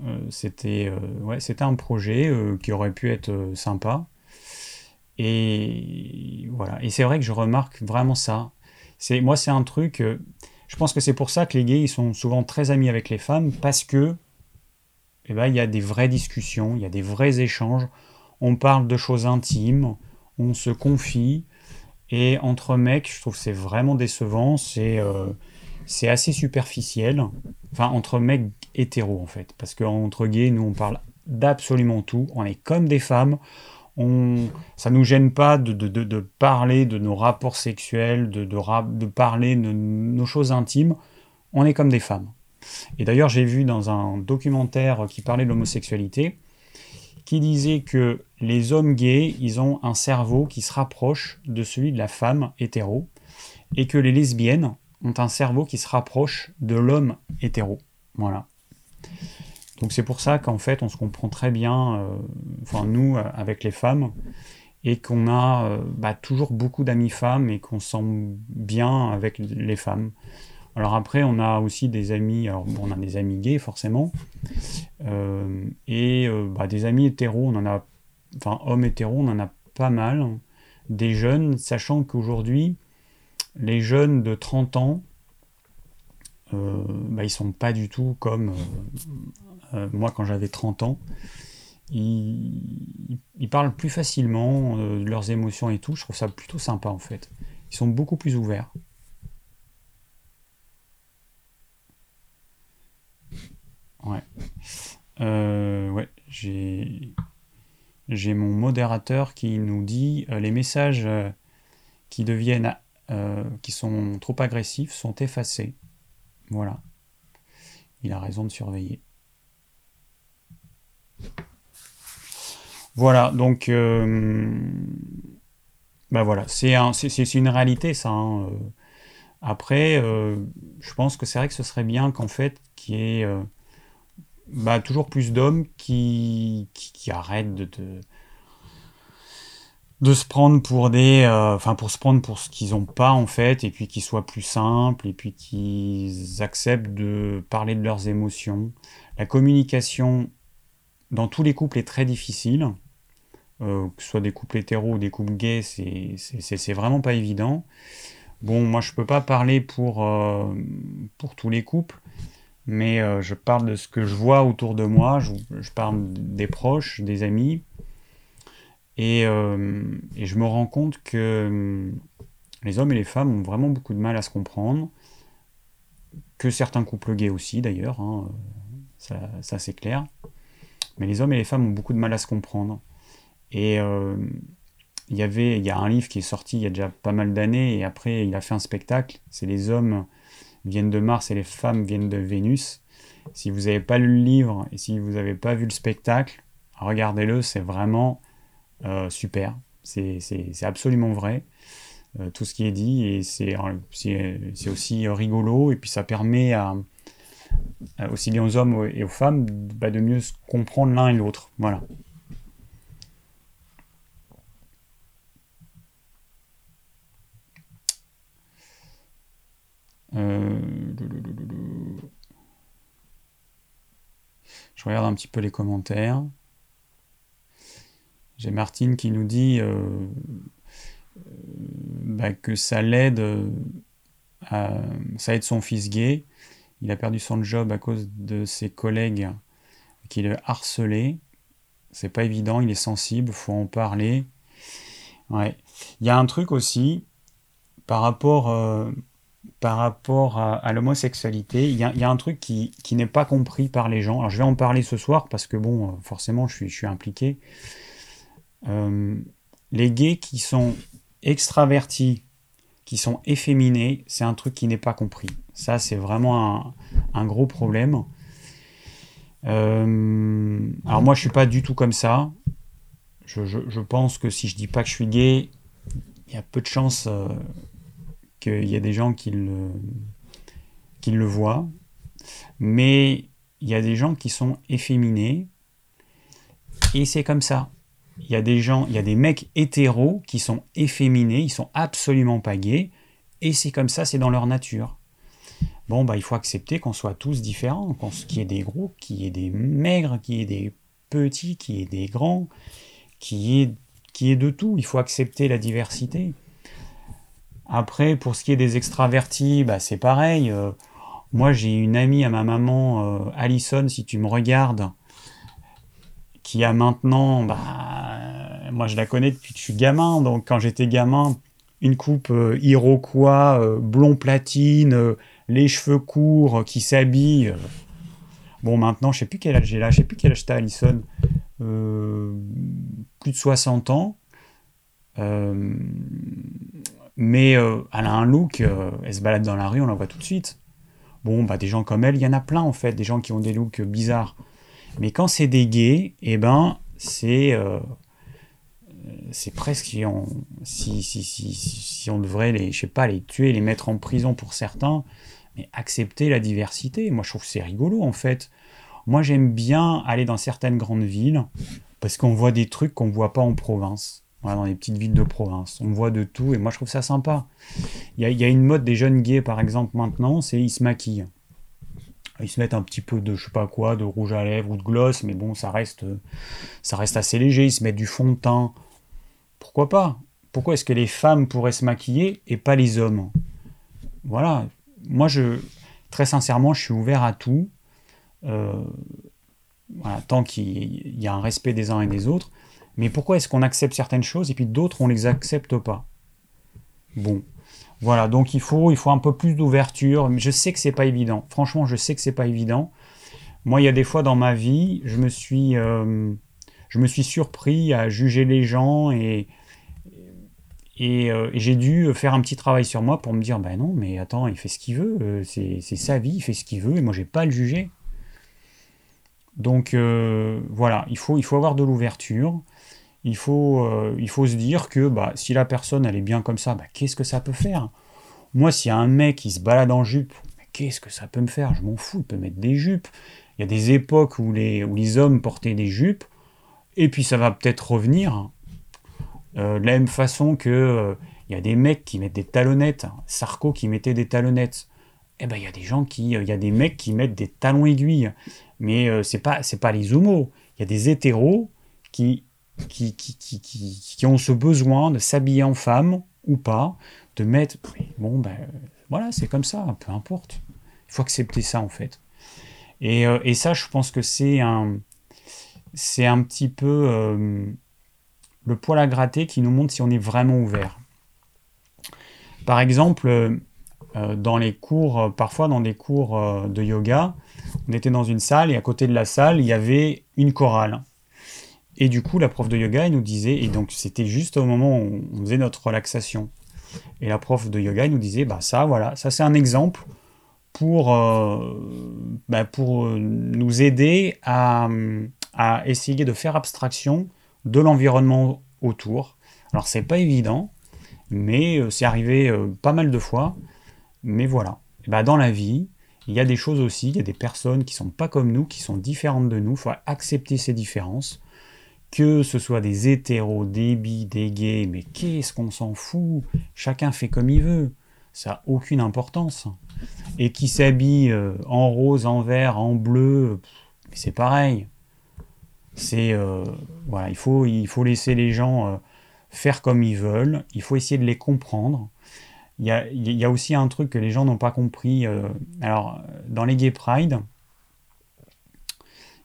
euh, c'était un projet qui aurait pu être sympa. Et voilà. Et c'est vrai que je remarque vraiment ça. C'est moi, c'est un truc. Je pense que c'est pour ça que les gays ils sont souvent très amis avec les femmes parce que eh ben, il y a des vraies discussions, il y a des vrais échanges. On parle de choses intimes, on se confie. Et entre mecs, je trouve que c'est vraiment décevant. C'est euh, assez superficiel. Enfin, entre mecs hétéros, en fait. Parce qu'entre gays, nous, on parle d'absolument tout. On est comme des femmes. On, ça nous gêne pas de, parler de nos rapports sexuels, de, de, parler de nos choses intimes. On est comme des femmes. Et d'ailleurs, j'ai vu dans un documentaire qui parlait de l'homosexualité, qui disait que les hommes gays, ils ont un cerveau qui se rapproche de celui de la femme hétéro, et que les lesbiennes ont un cerveau qui se rapproche de l'homme hétéro. Voilà. Donc c'est pour ça qu'en fait, on se comprend très bien, euh, enfin nous, euh, avec les femmes, et qu'on a euh, bah, toujours beaucoup d'amis femmes et qu'on sent bien avec les femmes. Alors après, on a aussi des amis, alors on a des amis gays forcément, et bah, des amis hétéros, on en a, enfin hommes hétéros, on en a pas mal, des jeunes, sachant qu'aujourd'hui, les jeunes de 30 ans, euh, bah, ils sont pas du tout comme euh, moi quand j'avais 30 ans. Ils, parlent plus facilement de leurs émotions et tout, je trouve ça plutôt sympa en fait. Ils sont beaucoup plus ouverts. Ouais. Euh, ouais, j'ai j'ai mon modérateur qui nous dit euh, les messages euh, qui deviennent qui sont trop agressifs sont effacés. Voilà. Il a raison de surveiller. Voilà, donc bah voilà, c'est un, une réalité ça. Hein, Après, je pense que c'est vrai que ce serait bien qu'en fait, qu'il y ait bah, toujours plus d'hommes qui, qui, arrêtent de, de, se prendre pour des euh, enfin pour se prendre pour ce qu'ils n'ont pas en fait et puis qu'ils soient plus simples et puis qu'ils acceptent de parler de leurs émotions la communication dans tous les couples est très difficile. Euh, que ce soit des couples hétéros ou des couples gays c'est vraiment pas évident. Bon moi je peux pas parler pour euh, pour tous les couples mais euh, je parle de ce que je vois autour de moi, je, parle des proches, des amis, et, je me rends compte que hum, les hommes et les femmes ont vraiment beaucoup de mal à se comprendre, que certains couples gays aussi d'ailleurs, hein, ça, c'est clair, mais les hommes et les femmes ont beaucoup de mal à se comprendre. Et euh, il y avait, il y a un livre qui est sorti il y a déjà pas mal d'années, et après il a fait un spectacle, c'est les hommes viennent de Mars et les femmes viennent de Vénus. Si vous n'avez pas lu le livre et si vous n'avez pas vu le spectacle, regardez-le, c'est vraiment euh, super. C'est absolument vrai, euh, tout ce qui est dit, et c'est aussi rigolo, et puis ça permet à, aussi bien aux hommes et aux femmes bah, de mieux comprendre l'un et l'autre. Voilà. Euh, je regarde un petit peu les commentaires. J'ai Martine qui nous dit euh, euh, bah, que ça l'aide, ça aide son fils gay. Il a perdu son job à cause de ses collègues qui le harcelaient. C'est pas évident, il est sensible, faut en parler. Ouais. Il y a un truc aussi par rapport rapport à, l'homosexualité, il y, a un truc qui, n'est pas compris par les gens. Alors je vais en parler ce soir parce que bon, forcément, je suis, impliqué. Euh, les gays qui sont extravertis, qui sont efféminés, c'est un truc qui n'est pas compris. Ça, c'est vraiment un, gros problème. Euh, alors moi, je suis pas du tout comme ça. Je, pense que si je dis pas que je suis gay, il y a peu de chances euh, qu'il y a des gens qui le, qui le voient. Mais il y a des gens qui sont efféminés, et c'est comme ça. Il y a des gens, il y a des mecs hétéros qui sont efféminés, ils sont absolument pas gays, et c'est comme ça, c'est dans leur nature. Bon, bah, il faut accepter qu'on soit tous différents, qu'il y ait des gros, qu'il y ait des maigres, qu'il y ait des petits, qu'il y ait des grands, qu'il y ait, qu'il de tout. Il faut accepter la diversité. Après, pour ce qui est des extravertis, bah, c'est pareil. Euh, moi, j'ai une amie à ma maman, euh, Alison, si tu me regardes, qui a maintenant, bah, moi je la connais depuis que je suis gamin, donc quand j'étais gamin, une coupe euh, iroquois, blond platine, les cheveux courts, qui s'habille. Bon, maintenant, je sais plus quel âge j'ai là, je sais plus quel âge t'as, Alison. plus de 60 ans. mais elle a un look, elle se balade dans la rue, on la voit tout de suite. Bon, bah, des gens comme elle, il y en a plein en fait, des gens qui ont des looks bizarres. Mais quand c'est des gays, eh ben, c'est euh, presque si on, si, si, si, on devrait les, je sais pas, les tuer, les mettre en prison pour certains, mais accepter la diversité. Moi, je trouve que c'est rigolo en fait. Moi, j'aime bien aller dans certaines grandes villes parce qu'on voit des trucs qu'on voit pas en province dans les petites villes de province. On voit de tout et moi je trouve ça sympa. Il y a, une mode des jeunes gays par exemple maintenant, c'est ils se maquillent. Ils se mettent un petit peu de je sais pas quoi, de rouge à lèvres ou de gloss, mais bon, ça reste, ça reste assez léger. Ils se mettent du fond de teint. Pourquoi pas? Pourquoi est-ce que les femmes pourraient se maquiller et pas les hommes? Voilà. Moi, je, très sincèrement, je suis ouvert à tout. Euh, tant qu'il y a un respect des uns et des autres. Mais pourquoi est-ce qu'on accepte certaines choses et puis d'autres on les accepte pas? Bon, voilà, donc il faut, il faut un peu plus d'ouverture. Je sais que c'est pas évident. Franchement, je sais que c'est pas évident. Moi, il y a des fois dans ma vie, je me suis, euh, je me suis surpris à juger les gens et, euh, et, j'ai dû faire un petit travail sur moi pour me dire, ben non, mais attends, il fait ce qu'il veut, euh, c'est sa vie, il fait ce qu'il veut, et moi, j'ai pas à le juger. Donc voilà, il faut, il faut avoir de l'ouverture il faut, euh, il faut se dire que bah, si la personne elle est bien comme ça, bah, qu'est-ce que ça peut faire? Moi, s'il y a un mec qui se balade en jupe, qu'est-ce que ça peut me faire? Je m'en fous, il peut mettre des jupes. Il y a des époques où les, où les hommes portaient des jupes, et puis ça va peut-être revenir. Euh, de la même façon que euh, il y a des mecs qui mettent des talonnettes, Sarko qui mettait des talonnettes. Eh ben il y a des gens qui, il y a des mecs qui mettent des talons aiguilles. Mais c'est pas, c'est pas les homos. Il y a des hétéros qui qui, ont ce besoin de s'habiller en femme ou pas, de mettre. Bon, ben voilà, c'est comme ça, peu importe. Il faut accepter ça en fait. Et, euh, ça, je pense que c'est un, c'est un petit peu euh, le poil à gratter qui nous montre si on est vraiment ouvert. Par exemple, euh, dans les cours, parfois dans des cours de yoga, on était dans une salle et à côté de la salle, il y avait une chorale. Et du coup, la prof de yoga, elle nous disait, et donc c'était juste au moment où on faisait notre relaxation. Et la prof de yoga, elle nous disait, bah ça, voilà, ça c'est un exemple pour, euh, bah, pour nous aider à, à, essayer de faire abstraction de l'environnement autour. Alors c'est pas évident, mais euh, c'est arrivé euh, pas mal de fois. Mais voilà. bah, dans la vie, il y a des choses aussi, il y a des personnes qui sont pas comme nous, qui sont différentes de nous. Il faut accepter ces différences que ce soit des hétéros, des bi, des gays, mais qu'est-ce qu'on s'en fout? Chacun fait comme il veut. Ça n'a aucune importance. Et qui s'habille euh, en rose, en vert, en bleu, c'est pareil. C'est euh, voilà, il faut, laisser les gens euh, faire comme ils veulent. Il faut essayer de les comprendre. Il y a, il y a aussi un truc que les gens n'ont pas compris. alors, dans les Gay Pride,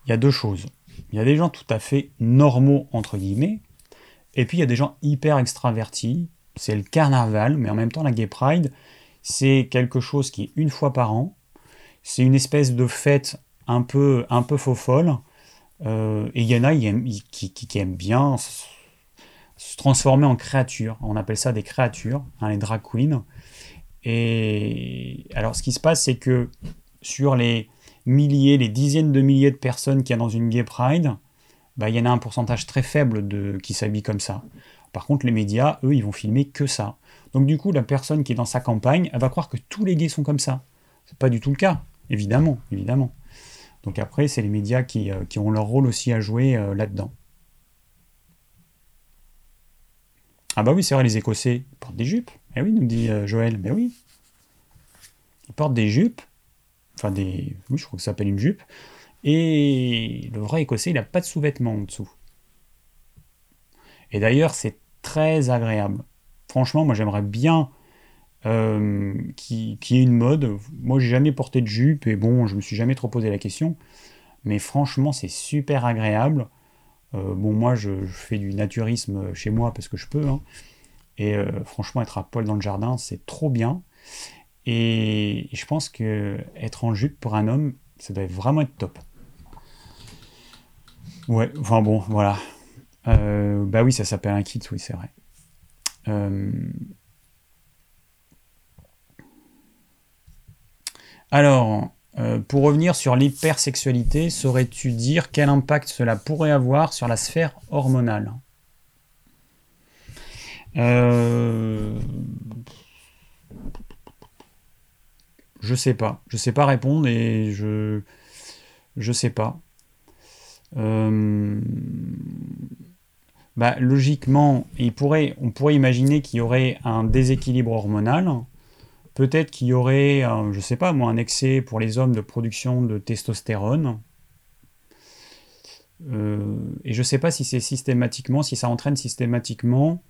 il y a deux choses. Il y a des gens tout à fait normaux, entre guillemets, et puis il y a des gens hyper extravertis. C'est le carnaval, mais en même temps, la Gay Pride, c'est quelque chose qui est une fois par an. C'est une espèce de fête un peu, un peu faux folle. Euh, et il y en a qui, qui, aiment bien se, transformer en créatures. On appelle ça des créatures, hein, les drag queens. Et alors, ce qui se passe, c'est que sur les milliers, les dizaines de milliers de personnes qu'il y a dans une gay pride, bah, il y en a un pourcentage très faible de, qui s'habille comme ça. Par contre, les médias, eux, ils vont filmer que ça. Donc du coup, la personne qui est dans sa campagne, elle va croire que tous les gays sont comme ça. C'est pas du tout le cas. évidemment, évidemment. Donc après, c'est les médias qui, euh, ont leur rôle aussi à jouer euh, là-dedans. Ah bah oui, c'est vrai, les Écossais portent des jupes. Eh oui, nous dit euh, Joël. Ben oui. Ils portent des jupes. Enfin, des... Oui, je crois que ça s'appelle une jupe. Et le vrai Écossais, il n'a pas de sous-vêtements en dessous. Et d'ailleurs, c'est très agréable. Franchement, moi, j'aimerais bien euh, qu'il y ait une mode. Moi, j'ai jamais porté de jupe et bon, je me suis jamais trop posé la question. Mais franchement, c'est super agréable. Euh, bon, moi, je, fais du naturisme chez moi parce que je peux. Hein. Et euh, franchement, être à poil dans le jardin, c'est trop bien. Et, je pense que être en jupe pour un homme, ça doit vraiment être top. Ouais, enfin bon, voilà. bah oui, ça s'appelle un kit, oui, c'est vrai. Alors, euh, pour revenir sur l'hypersexualité, saurais-tu dire quel impact cela pourrait avoir sur la sphère hormonale? Euh... Je sais pas. Je sais pas répondre et je je sais pas. Euh, bah, logiquement, il pourrait, on pourrait imaginer qu'il y aurait un déséquilibre hormonal Peut-être qu'il y aurait, je je sais pas moi, un excès pour les hommes de production de testostérone. Euh, et je ne sais pas si c'est systématiquement, si ça entraîne systématiquement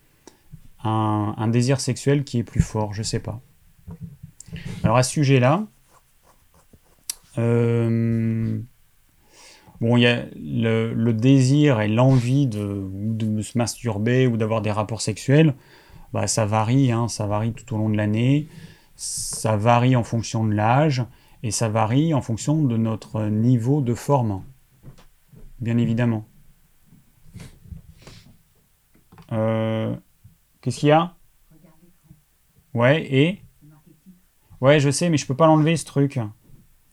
un, désir sexuel qui est plus fort, je ne sais pas. Alors à ce sujet-là, euh, bon, il y a le, désir et l'envie de, de, se masturber ou d'avoir des rapports sexuels, bah, ça varie, hein, ça varie tout au long de l'année. Ça varie en fonction de l'âge et ça varie en fonction de notre niveau de forme, bien évidemment. Euh, qu'est-ce qu'il y a? Ouais, et? Ouais, je sais, mais je peux pas l'enlever ce truc.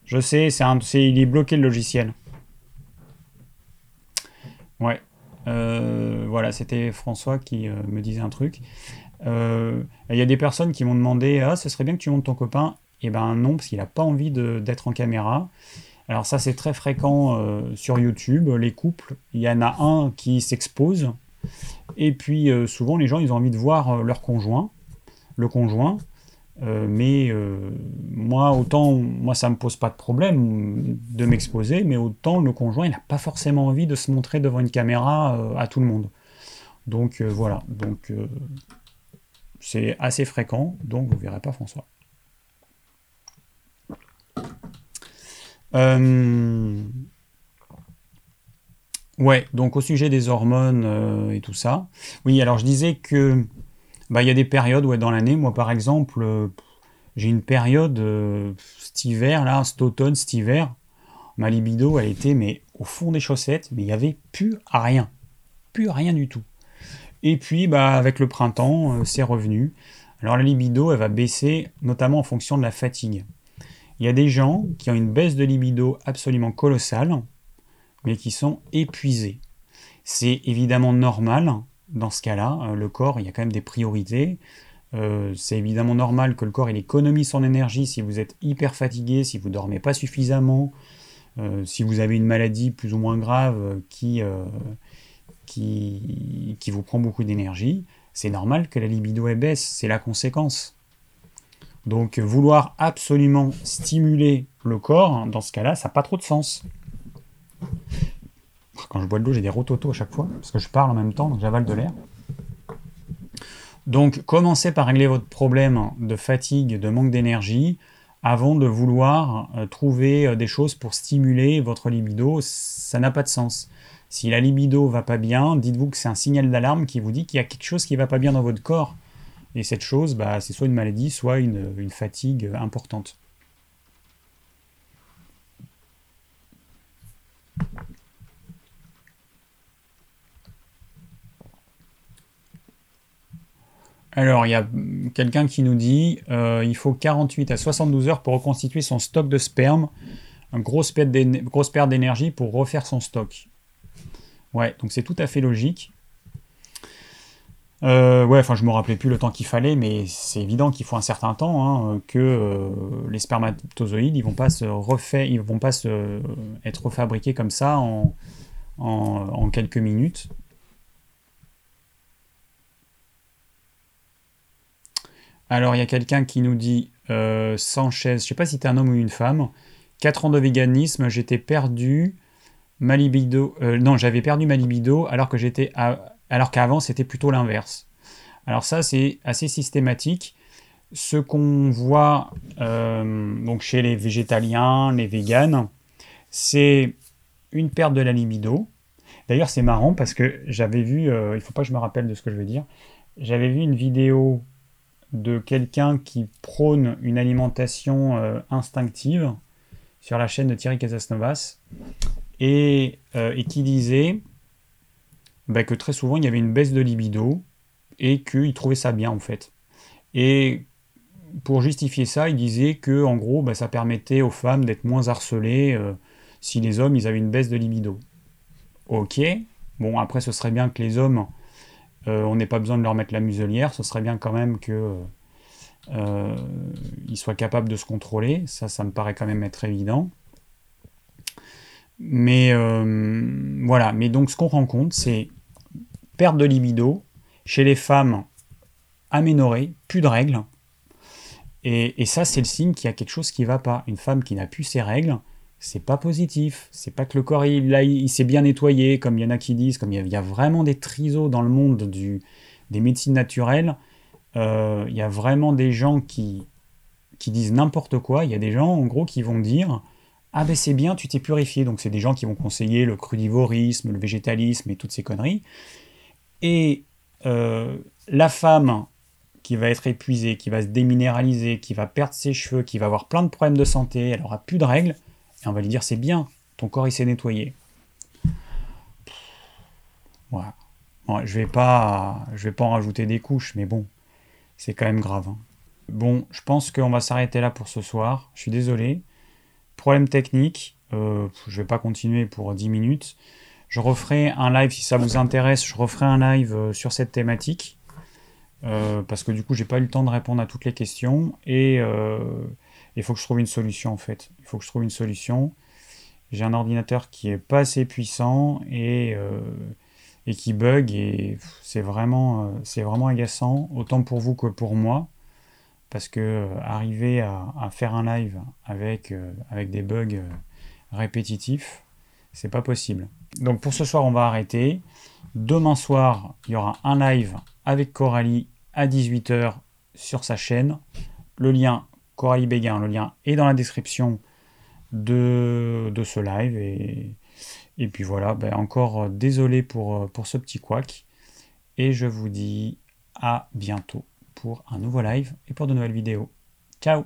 Je sais, c'est un, il est bloqué le logiciel. Ouais. Euh, voilà, c'était François qui euh, me disait un truc. Euh, il y a des personnes qui m'ont demandé Ah, ce serait bien que tu montes ton copain. Et eh ben non, parce qu'il n'a pas envie d'être en caméra. Alors, ça, c'est très fréquent sur YouTube. Les couples, il y en a un qui s'expose. Et puis, souvent, les gens, ils ont envie de voir leur conjoint, le conjoint. Mais moi, autant, moi, ça me pose pas de problème de m'exposer, mais autant le conjoint, il n'a pas forcément envie de se montrer devant une caméra à tout le monde. Donc voilà. Donc c'est assez fréquent, donc vous ne verrez pas François. Euh, ouais, donc au sujet des hormones euh, et tout ça. Oui, alors je disais que bah, il y a des périodes ouais, dans l'année. Moi, par exemple, euh, j'ai une période cet hiver, là, cet automne, cet hiver, ma libido, a été mais au fond des chaussettes, mais il n'y avait plus rien. Plus rien du tout. Et puis, bah, avec le printemps, euh, c'est revenu. Alors la libido, elle va baisser notamment en fonction de la fatigue. Il y a des gens qui ont une baisse de libido absolument colossale, mais qui sont épuisés. C'est évidemment normal dans ce cas-là. Euh, le corps, il y a quand même des priorités. Euh, c'est évidemment normal que le corps il économise son énergie si vous êtes hyper fatigué, si vous dormez pas suffisamment, si vous avez une maladie plus ou moins grave qui, qui, vous prend beaucoup d'énergie, c'est normal que la libido baisse, c'est la conséquence. Donc vouloir absolument stimuler le corps, hein, dans ce cas-là, ça n'a pas trop de sens. Quand je bois de l'eau, j'ai des rototos à chaque fois, parce que je parle en même temps, donc j'avale de l'air. Donc commencez par régler votre problème de fatigue, de manque d'énergie, avant de vouloir euh, trouver euh, des choses pour stimuler votre libido, ça n'a pas de sens. Si la libido va pas bien, dites-vous que c'est un signal d'alarme qui vous dit qu'il y a quelque chose qui va pas bien dans votre corps. Et cette chose, bah, c'est soit une maladie, soit une, fatigue importante. Alors, il y a quelqu'un qui nous dit euh, il faut 48 à 72 heures pour reconstituer son stock de sperme, une grosse perte d'énergie pour refaire son stock. Ouais, donc c'est tout à fait logique. Euh, ouais, enfin, je me rappelais plus le temps qu'il fallait, mais c'est évident qu'il faut un certain temps, hein, que euh, les spermatozoïdes, ils vont pas se refaire, ils vont pas se, être refabriqués comme ça en, en, quelques minutes. Alors, il y a quelqu'un qui nous dit euh, Sanchez, je sais pas si tu es un homme ou une femme, 4 ans de véganisme, j'étais perdu, ma libido, euh, non, j'avais perdu ma libido alors que j'étais alors qu'avant c'était plutôt l'inverse. Alors ça c'est assez systématique. Ce qu'on voit euh, donc chez les végétaliens, les véganes, c'est une perte de la libido. D'ailleurs c'est marrant parce que j'avais vu, euh, il faut pas que je me rappelle de ce que je veux dire, j'avais vu une vidéo de quelqu'un qui prône une alimentation euh, instinctive sur la chaîne de Thierry Casasnovas et, et qui disait bah, que très souvent il y avait une baisse de libido et qu'il trouvait ça bien en fait. Et pour justifier ça, il disait que en gros bah, ça permettait aux femmes d'être moins harcelées euh, si les hommes ils avaient une baisse de libido. Ok, bon après ce serait bien que les hommes, euh, on n'ait pas besoin de leur mettre la muselière, ce serait bien quand même que euh, ils soient capables de se contrôler, ça ça me paraît quand même être évident. Mais voilà, mais donc ce qu'on rend compte, c'est perte de libido, chez les femmes aménorées, plus de règles. Et, ça, c'est le signe qu'il y a quelque chose qui ne va pas. Une femme qui n'a plus ses règles, c'est pas positif. C'est pas que le corps il, il, s'est bien nettoyé, comme il y en a qui disent, comme il y a, vraiment des trisos dans le monde du, des médecines naturelles. Euh, il y a vraiment des gens qui, qui disent n'importe quoi. Il y a des gens, en gros, qui vont dire Ah ben c'est bien, tu t'es purifié. Donc c'est des gens qui vont conseiller le crudivorisme, le végétalisme et toutes ces conneries. Et euh, la femme qui va être épuisée, qui va se déminéraliser, qui va perdre ses cheveux, qui va avoir plein de problèmes de santé, elle aura plus de règles, on va lui dire c'est bien, ton corps il s'est nettoyé. Voilà. je vais pas, je vais pas en rajouter des couches, mais bon, c'est quand même grave. Hein. Bon, je pense qu'on va s'arrêter là pour ce soir. Je suis désolé. Problème technique. Euh, je vais pas continuer pour 10 minutes. Je referai un live si ça vous intéresse. Je referai un live euh, sur cette thématique. Euh, parce que du coup, j'ai pas eu le temps de répondre à toutes les questions. Et euh, il faut que je trouve une solution en fait. Il faut que je trouve une solution. J'ai un ordinateur qui est pas assez puissant et, et qui bug. Et c'est vraiment, c'est vraiment agaçant, autant pour vous que pour moi. Parce que arriver à, à, faire un live avec, avec des bugs répétitifs, c'est pas possible. Donc pour ce soir, on va arrêter. Demain soir, il y aura un live avec Coralie à 18h sur sa chaîne. Le lien, Coralie Béguin, le lien est dans la description de, de ce live. Et, et puis voilà, ben encore désolé pour, pour ce petit couac. Et je vous dis à bientôt pour un nouveau live et pour de nouvelles vidéos. Ciao